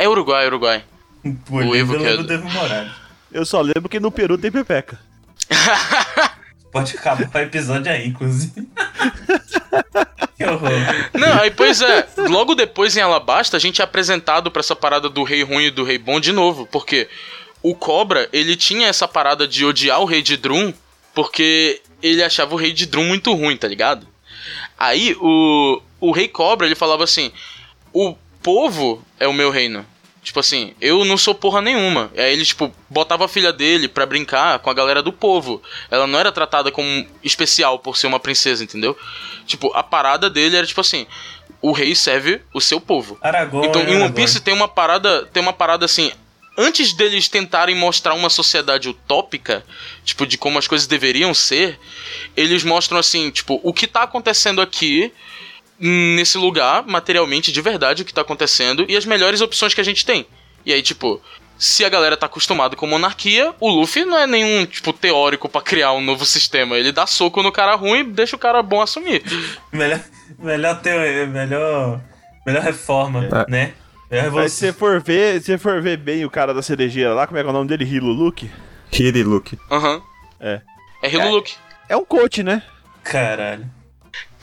[SPEAKER 3] É Uruguai, Uruguai.
[SPEAKER 1] Bolívia,
[SPEAKER 3] Evo
[SPEAKER 1] eu
[SPEAKER 3] que é do
[SPEAKER 1] Evo Morales.
[SPEAKER 4] Eu só lembro que no Peru tem pepeca.
[SPEAKER 1] Pode acabar o episódio aí, inclusive. que horror.
[SPEAKER 3] Não, aí pois é, logo depois em Alabasta a gente é apresentado pra essa parada do rei ruim e do rei bom de novo, porque o Cobra, ele tinha essa parada de odiar o rei de Drum, porque ele achava o rei de Drum muito ruim, tá ligado? Aí o, o rei Cobra, ele falava assim: "O povo é o meu reino". Tipo assim, eu não sou porra nenhuma. Aí ele, tipo, botava a filha dele pra brincar com a galera do povo. Ela não era tratada como especial por ser uma princesa, entendeu? Tipo, a parada dele era tipo assim: o rei serve o seu povo.
[SPEAKER 1] Aragorn.
[SPEAKER 3] Então, em One. Piece tem uma parada, tem uma parada assim, antes deles tentarem mostrar uma sociedade utópica, tipo de como as coisas deveriam ser, eles mostram assim, tipo, o que tá acontecendo aqui nesse lugar, materialmente de verdade o que tá acontecendo e as melhores opções que a gente tem. E aí, tipo, se a galera tá acostumada com monarquia, o Luffy não é nenhum, tipo, teórico pra criar um novo sistema. Ele dá soco no cara ruim e deixa o cara bom assumir.
[SPEAKER 1] Melhor, melhor, ter, melhor, melhor reforma,
[SPEAKER 2] É.
[SPEAKER 1] né? Melhor
[SPEAKER 4] Mas se você for ver, se você for ver bem o cara da cerejeira lá, como é que é o nome dele? Hilo Luke?
[SPEAKER 2] Hiriluk.
[SPEAKER 3] Aham.
[SPEAKER 4] É.
[SPEAKER 3] É Hiluluk.
[SPEAKER 4] É um coach, né?
[SPEAKER 1] Caralho.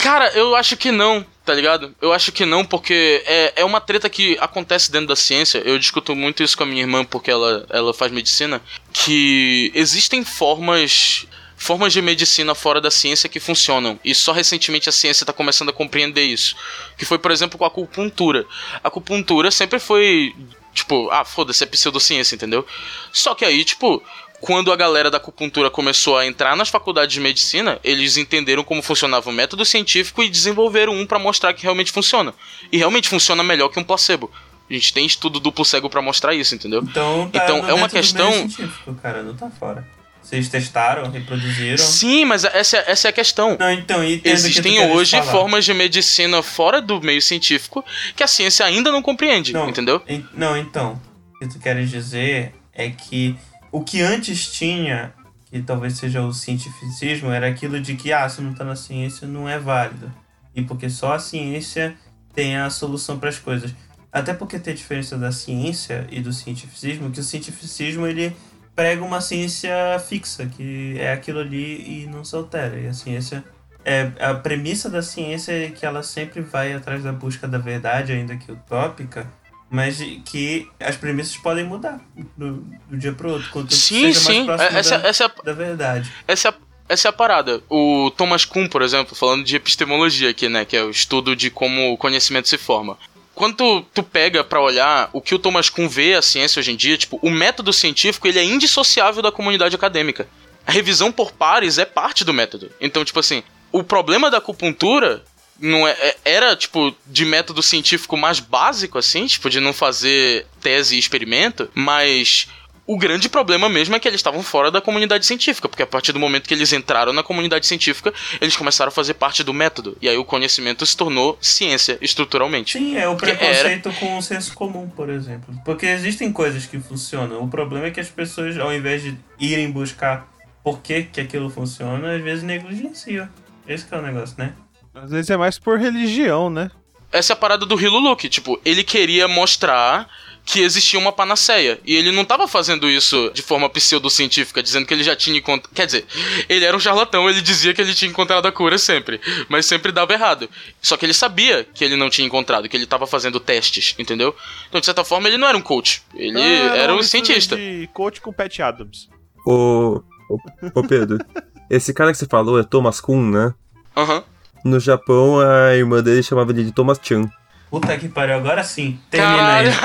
[SPEAKER 3] Cara, eu acho que não, tá ligado? Eu acho que não, porque é, é uma treta que acontece dentro da ciência. Eu discuto muito isso com a minha irmã, porque ela, ela faz medicina. Que existem formas. Formas de medicina fora da ciência que funcionam. E só recentemente a ciência tá começando a compreender isso. Que foi, por exemplo, com a acupuntura. A acupuntura sempre foi. Tipo, ah, foda-se, é pseudociência, entendeu? Só que aí, tipo, quando a galera da acupuntura começou a entrar nas faculdades de medicina, eles entenderam como funcionava o método científico e desenvolveram um pra mostrar que realmente funciona. E realmente funciona melhor que um placebo. A gente tem estudo duplo cego pra mostrar isso, entendeu?
[SPEAKER 1] Então, tá
[SPEAKER 3] Então, é uma questão-
[SPEAKER 1] científico, cara, não tá fora. Vocês testaram, reproduziram.
[SPEAKER 3] Sim, mas essa, é- essa é a questão.
[SPEAKER 1] Não, então,
[SPEAKER 3] Existem hoje formas de medicina fora do meio científico que a ciência ainda não compreende,
[SPEAKER 1] Não,
[SPEAKER 3] entendeu?
[SPEAKER 1] en- Não, então, o que tu queres dizer é que o que antes tinha, que talvez seja o cientificismo, era aquilo de que, ah, se não tá na ciência, não é válido. E porque só a ciência tem a solução para as coisas. Até porque tem a diferença da ciência e do cientificismo, que o cientificismo, ele prega uma ciência fixa, que é aquilo ali e não se altera. E a ciência... É, a premissa da ciência é que ela sempre vai atrás da busca da verdade, ainda que utópica, mas que as premissas podem mudar do, do dia pro outro, que
[SPEAKER 3] Sim,
[SPEAKER 1] seja mais
[SPEAKER 3] sim.
[SPEAKER 1] próximo
[SPEAKER 3] Essa,
[SPEAKER 1] da,
[SPEAKER 3] essa, é a-
[SPEAKER 1] verdade.
[SPEAKER 3] essa, é a- essa é a parada. O Thomas Kuhn, por exemplo, falando de epistemologia aqui, né? Que é o estudo de como o conhecimento se forma. Quando tu, tu pega pra olhar o que o Thomas Kuhn vê a ciência hoje em dia, tipo, o método científico ele é indissociável da comunidade acadêmica. A revisão por pares é parte do método. Então, tipo assim, o problema da acupuntura não é, é- era, tipo, de método científico mais básico, assim, tipo, de não fazer tese e experimento, mas o grande problema mesmo é que eles estavam fora da comunidade científica, porque a partir do momento que eles entraram na comunidade científica, eles começaram a fazer parte do método. E aí o conhecimento se tornou ciência estruturalmente.
[SPEAKER 1] Sim, é o preconceito com o senso comum, por exemplo. Porque existem coisas que funcionam. O problema é que as pessoas, ao invés de irem buscar por que, que aquilo funciona, às vezes negligenciam. Esse que é o negócio, né?
[SPEAKER 4] Às vezes é mais por religião, né?
[SPEAKER 3] Essa é a parada do Hiluluk, tipo, ele queria mostrar que existia uma panaceia. E ele não tava fazendo isso de forma pseudocientífica, dizendo que ele já tinha encontrado. Quer dizer, ele era um charlatão, ele dizia que ele tinha encontrado a cura sempre. Mas sempre dava errado. Só que ele sabia que ele não tinha encontrado, que ele tava fazendo testes, entendeu? Então, de certa forma, ele não era um coach. Ele
[SPEAKER 4] Ah,
[SPEAKER 3] era um cientista.
[SPEAKER 4] de coach com Pat Adams.
[SPEAKER 2] Ô, ô, ô Pedro, esse cara que você falou é Thomas Kuhn, né?
[SPEAKER 3] Aham.
[SPEAKER 2] No Japão, a irmã dele chamava ele de Thomas Chan.
[SPEAKER 1] Puta que pariu, agora sim. Termina aí.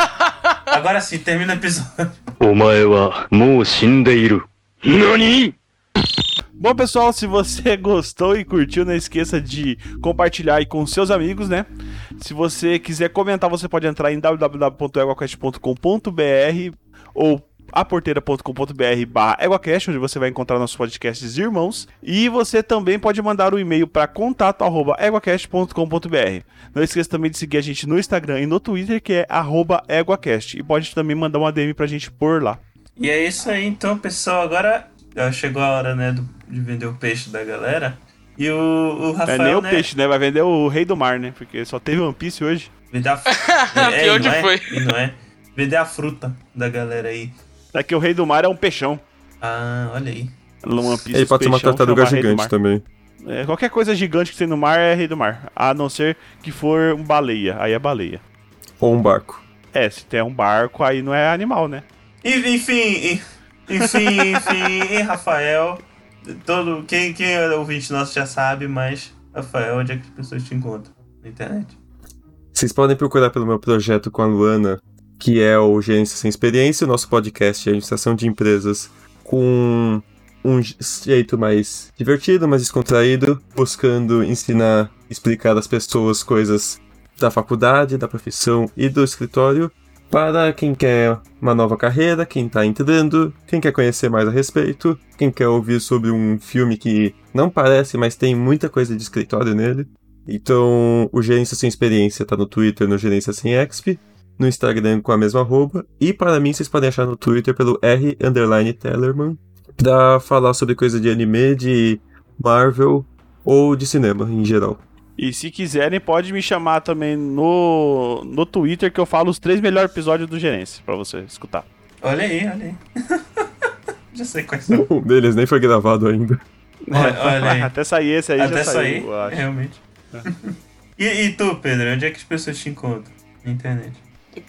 [SPEAKER 1] Agora sim, termina o episódio.
[SPEAKER 6] NANI?
[SPEAKER 4] Bom, pessoal, se você gostou e curtiu, não esqueça de compartilhar aí com seus amigos, né? Se você quiser comentar, você pode entrar em www.eguacast.com.br ou aporteira.com.br barra EguaCast, onde você vai encontrar nossos podcasts irmãos. E você também pode mandar um e-mail para contato arroba eguacast.com.br. Não esqueça também de seguir a gente no Instagram e no Twitter, que é arroba EguaCast. E pode também mandar uma DM pra gente por lá.
[SPEAKER 1] E é isso aí, então, pessoal. Agora chegou a hora, né, do- de vender o peixe da galera. E o, o
[SPEAKER 4] Não
[SPEAKER 1] Rafael,
[SPEAKER 4] é nem o
[SPEAKER 1] né?
[SPEAKER 4] peixe, né? Vai vender o Rei do Mar, né? Porque só teve One Piece hoje.
[SPEAKER 1] Vender a... é,
[SPEAKER 3] Pior
[SPEAKER 1] não
[SPEAKER 3] que
[SPEAKER 1] é,
[SPEAKER 3] foi.
[SPEAKER 1] E não é. Vender a fruta da galera aí.
[SPEAKER 4] Daqui o Rei do Mar é um peixão.
[SPEAKER 1] Ah, olha aí.
[SPEAKER 4] One Piece,
[SPEAKER 2] Ele
[SPEAKER 4] os
[SPEAKER 2] pode ser uma tartaruga gigante também.
[SPEAKER 4] É, qualquer coisa gigante que tem no mar é Rei do Mar. A não ser que for um baleia. Aí é baleia.
[SPEAKER 2] Ou um barco.
[SPEAKER 4] É, se tem um barco, aí não é animal, né?
[SPEAKER 1] Enfim, enfim, enfim, enfim, Rafael. Todo, quem, quem é ouvinte nosso já sabe, mas, Rafael, onde é que as pessoas te encontram? Na internet.
[SPEAKER 2] Vocês podem procurar pelo meu projeto com a Luana, que é o Gerência Sem Experiência, o nosso podcast de administração de empresas com um jeito mais divertido, mais descontraído, buscando ensinar, explicar às pessoas coisas da faculdade, da profissão e do escritório para quem quer uma nova carreira, quem tá entrando, quem quer conhecer mais a respeito, quem quer ouvir sobre um filme que não parece, mas tem muita coisa de escritório nele. Então, o Gerência Sem Experiência tá no Twitter, no Gerência Sem Exp, no Instagram com a mesma arroba, e para mim vocês podem achar no Twitter pelo R underline Tellerman, pra falar sobre coisa de anime, de Marvel ou de cinema em geral.
[SPEAKER 4] E se quiserem, pode me chamar também no, no Twitter, que eu falo os três melhores episódios do Gerência, pra você escutar.
[SPEAKER 1] Olha aí, olha aí. já sei quais são.
[SPEAKER 2] Um deles nem foi gravado ainda.
[SPEAKER 1] Olha, olha aí.
[SPEAKER 4] Até sair esse aí
[SPEAKER 1] Até
[SPEAKER 4] já
[SPEAKER 1] sair,
[SPEAKER 4] saiu, eu acho.
[SPEAKER 1] realmente. e, e tu, Pedro, onde é que as pessoas te encontram? Na internet.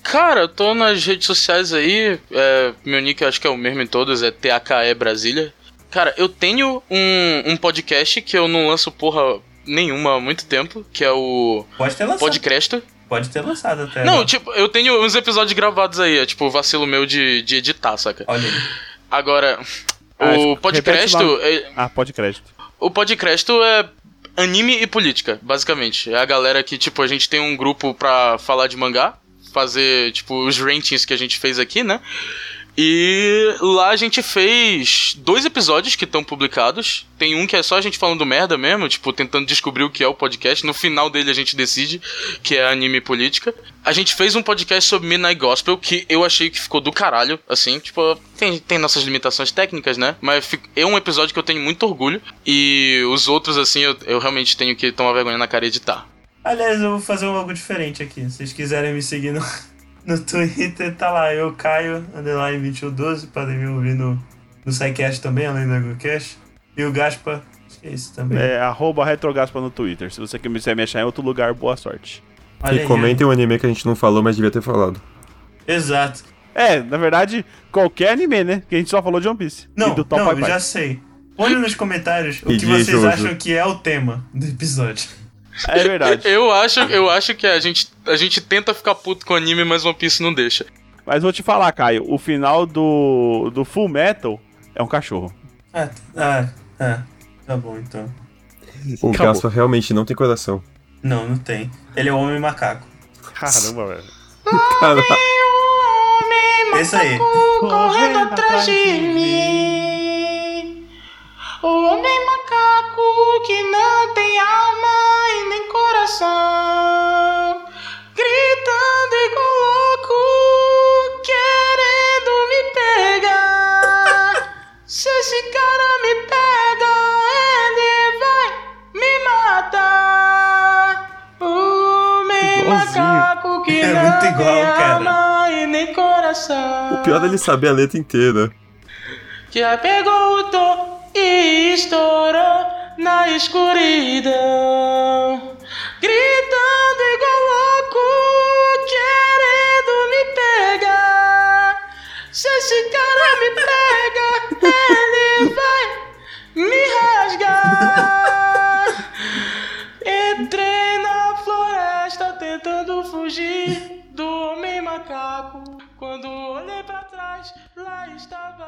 [SPEAKER 3] Cara, eu tô nas redes sociais aí. é, meu nick eu acho que é o mesmo em todas, é THE Brasília. Cara, eu tenho um, um podcast que eu não lanço porra nenhuma há muito tempo, que é o
[SPEAKER 1] Pode ter lançado.
[SPEAKER 3] Podcresto.
[SPEAKER 1] Pode ter lançado até.
[SPEAKER 3] Não,
[SPEAKER 1] agora.
[SPEAKER 3] tipo, eu tenho uns episódios gravados aí, é tipo vacilo meu de, de editar, saca?
[SPEAKER 1] Olha aí.
[SPEAKER 3] Agora,
[SPEAKER 4] Ah,
[SPEAKER 3] o Podcresto.
[SPEAKER 4] lá.
[SPEAKER 3] é-
[SPEAKER 4] Ah, pode crédito.
[SPEAKER 3] O Podcresto é anime e política, basicamente. É a galera que, tipo, a gente tem um grupo pra falar de mangá, fazer, tipo, os ratings que a gente fez aqui, né? E lá a gente fez dois episódios que estão publicados. Tem um que é só a gente falando merda mesmo, tipo, tentando descobrir o que é o podcast. No final dele a gente decide que é anime política. A gente fez um podcast sobre Midnight Gospel que eu achei que ficou do caralho, assim, tipo, tem, tem nossas limitações técnicas, né? Mas é um episódio que eu tenho muito orgulho. E os outros, assim, eu, eu realmente tenho que tomar vergonha na cara e editar.
[SPEAKER 1] Aliás, eu vou fazer um algo diferente aqui. Se vocês quiserem me seguir no, no Twitter, tá lá. Eu, Caio, underline 2112. Podem me ouvir no, no SciCast também, além do AgroCast. E o Gaspa, acho que é isso também.
[SPEAKER 4] É arroba retrogaspa no Twitter. Se você quiser me achar em outro lugar, boa sorte.
[SPEAKER 1] Olha
[SPEAKER 2] e
[SPEAKER 1] aí,
[SPEAKER 2] comentem um anime que a gente não falou, mas devia ter falado.
[SPEAKER 1] Exato.
[SPEAKER 4] É, na verdade, qualquer anime, né? Que a gente só falou de One Piece.
[SPEAKER 1] Não,
[SPEAKER 4] e do Top
[SPEAKER 1] não,
[SPEAKER 4] Pai
[SPEAKER 1] eu
[SPEAKER 4] Pai.
[SPEAKER 1] já sei. Põe nos comentários o que vocês acham que é o tema do episódio.
[SPEAKER 4] É verdade.
[SPEAKER 3] Eu acho, eu acho que a gente, a gente tenta ficar puto com anime, mas One Piece não deixa.
[SPEAKER 4] Mas vou te falar, Caio, o final do, do Full Metal é um cachorro.
[SPEAKER 1] Ah, ah, ah. Tá bom, então.
[SPEAKER 2] O. Gaspa realmente não tem coração.
[SPEAKER 1] Não, não tem. Ele é o homem macaco.
[SPEAKER 4] Caramba, velho.
[SPEAKER 2] Cara,
[SPEAKER 1] Esse aí.
[SPEAKER 4] Correndo atrás de
[SPEAKER 3] mim. O homem macaco que não tem alma e nem coração. Gritando igual louco, querendo me pegar. Se esse cara me pega, ele vai me matar. O
[SPEAKER 4] Igualzinho.
[SPEAKER 3] macaco que
[SPEAKER 1] É
[SPEAKER 3] não
[SPEAKER 1] igual,
[SPEAKER 3] tem
[SPEAKER 1] cara.
[SPEAKER 3] alma e nem coração.
[SPEAKER 2] o pior é ele saber a letra inteira.
[SPEAKER 3] Aí pegou o tom e estourou na escuridão. Gritando igual louco, querendo me pegar. Se esse cara me pega, ele vai me rasgar. Entrei na floresta tentando fugir do homem macaco. Quando olhei pra trás, lá estava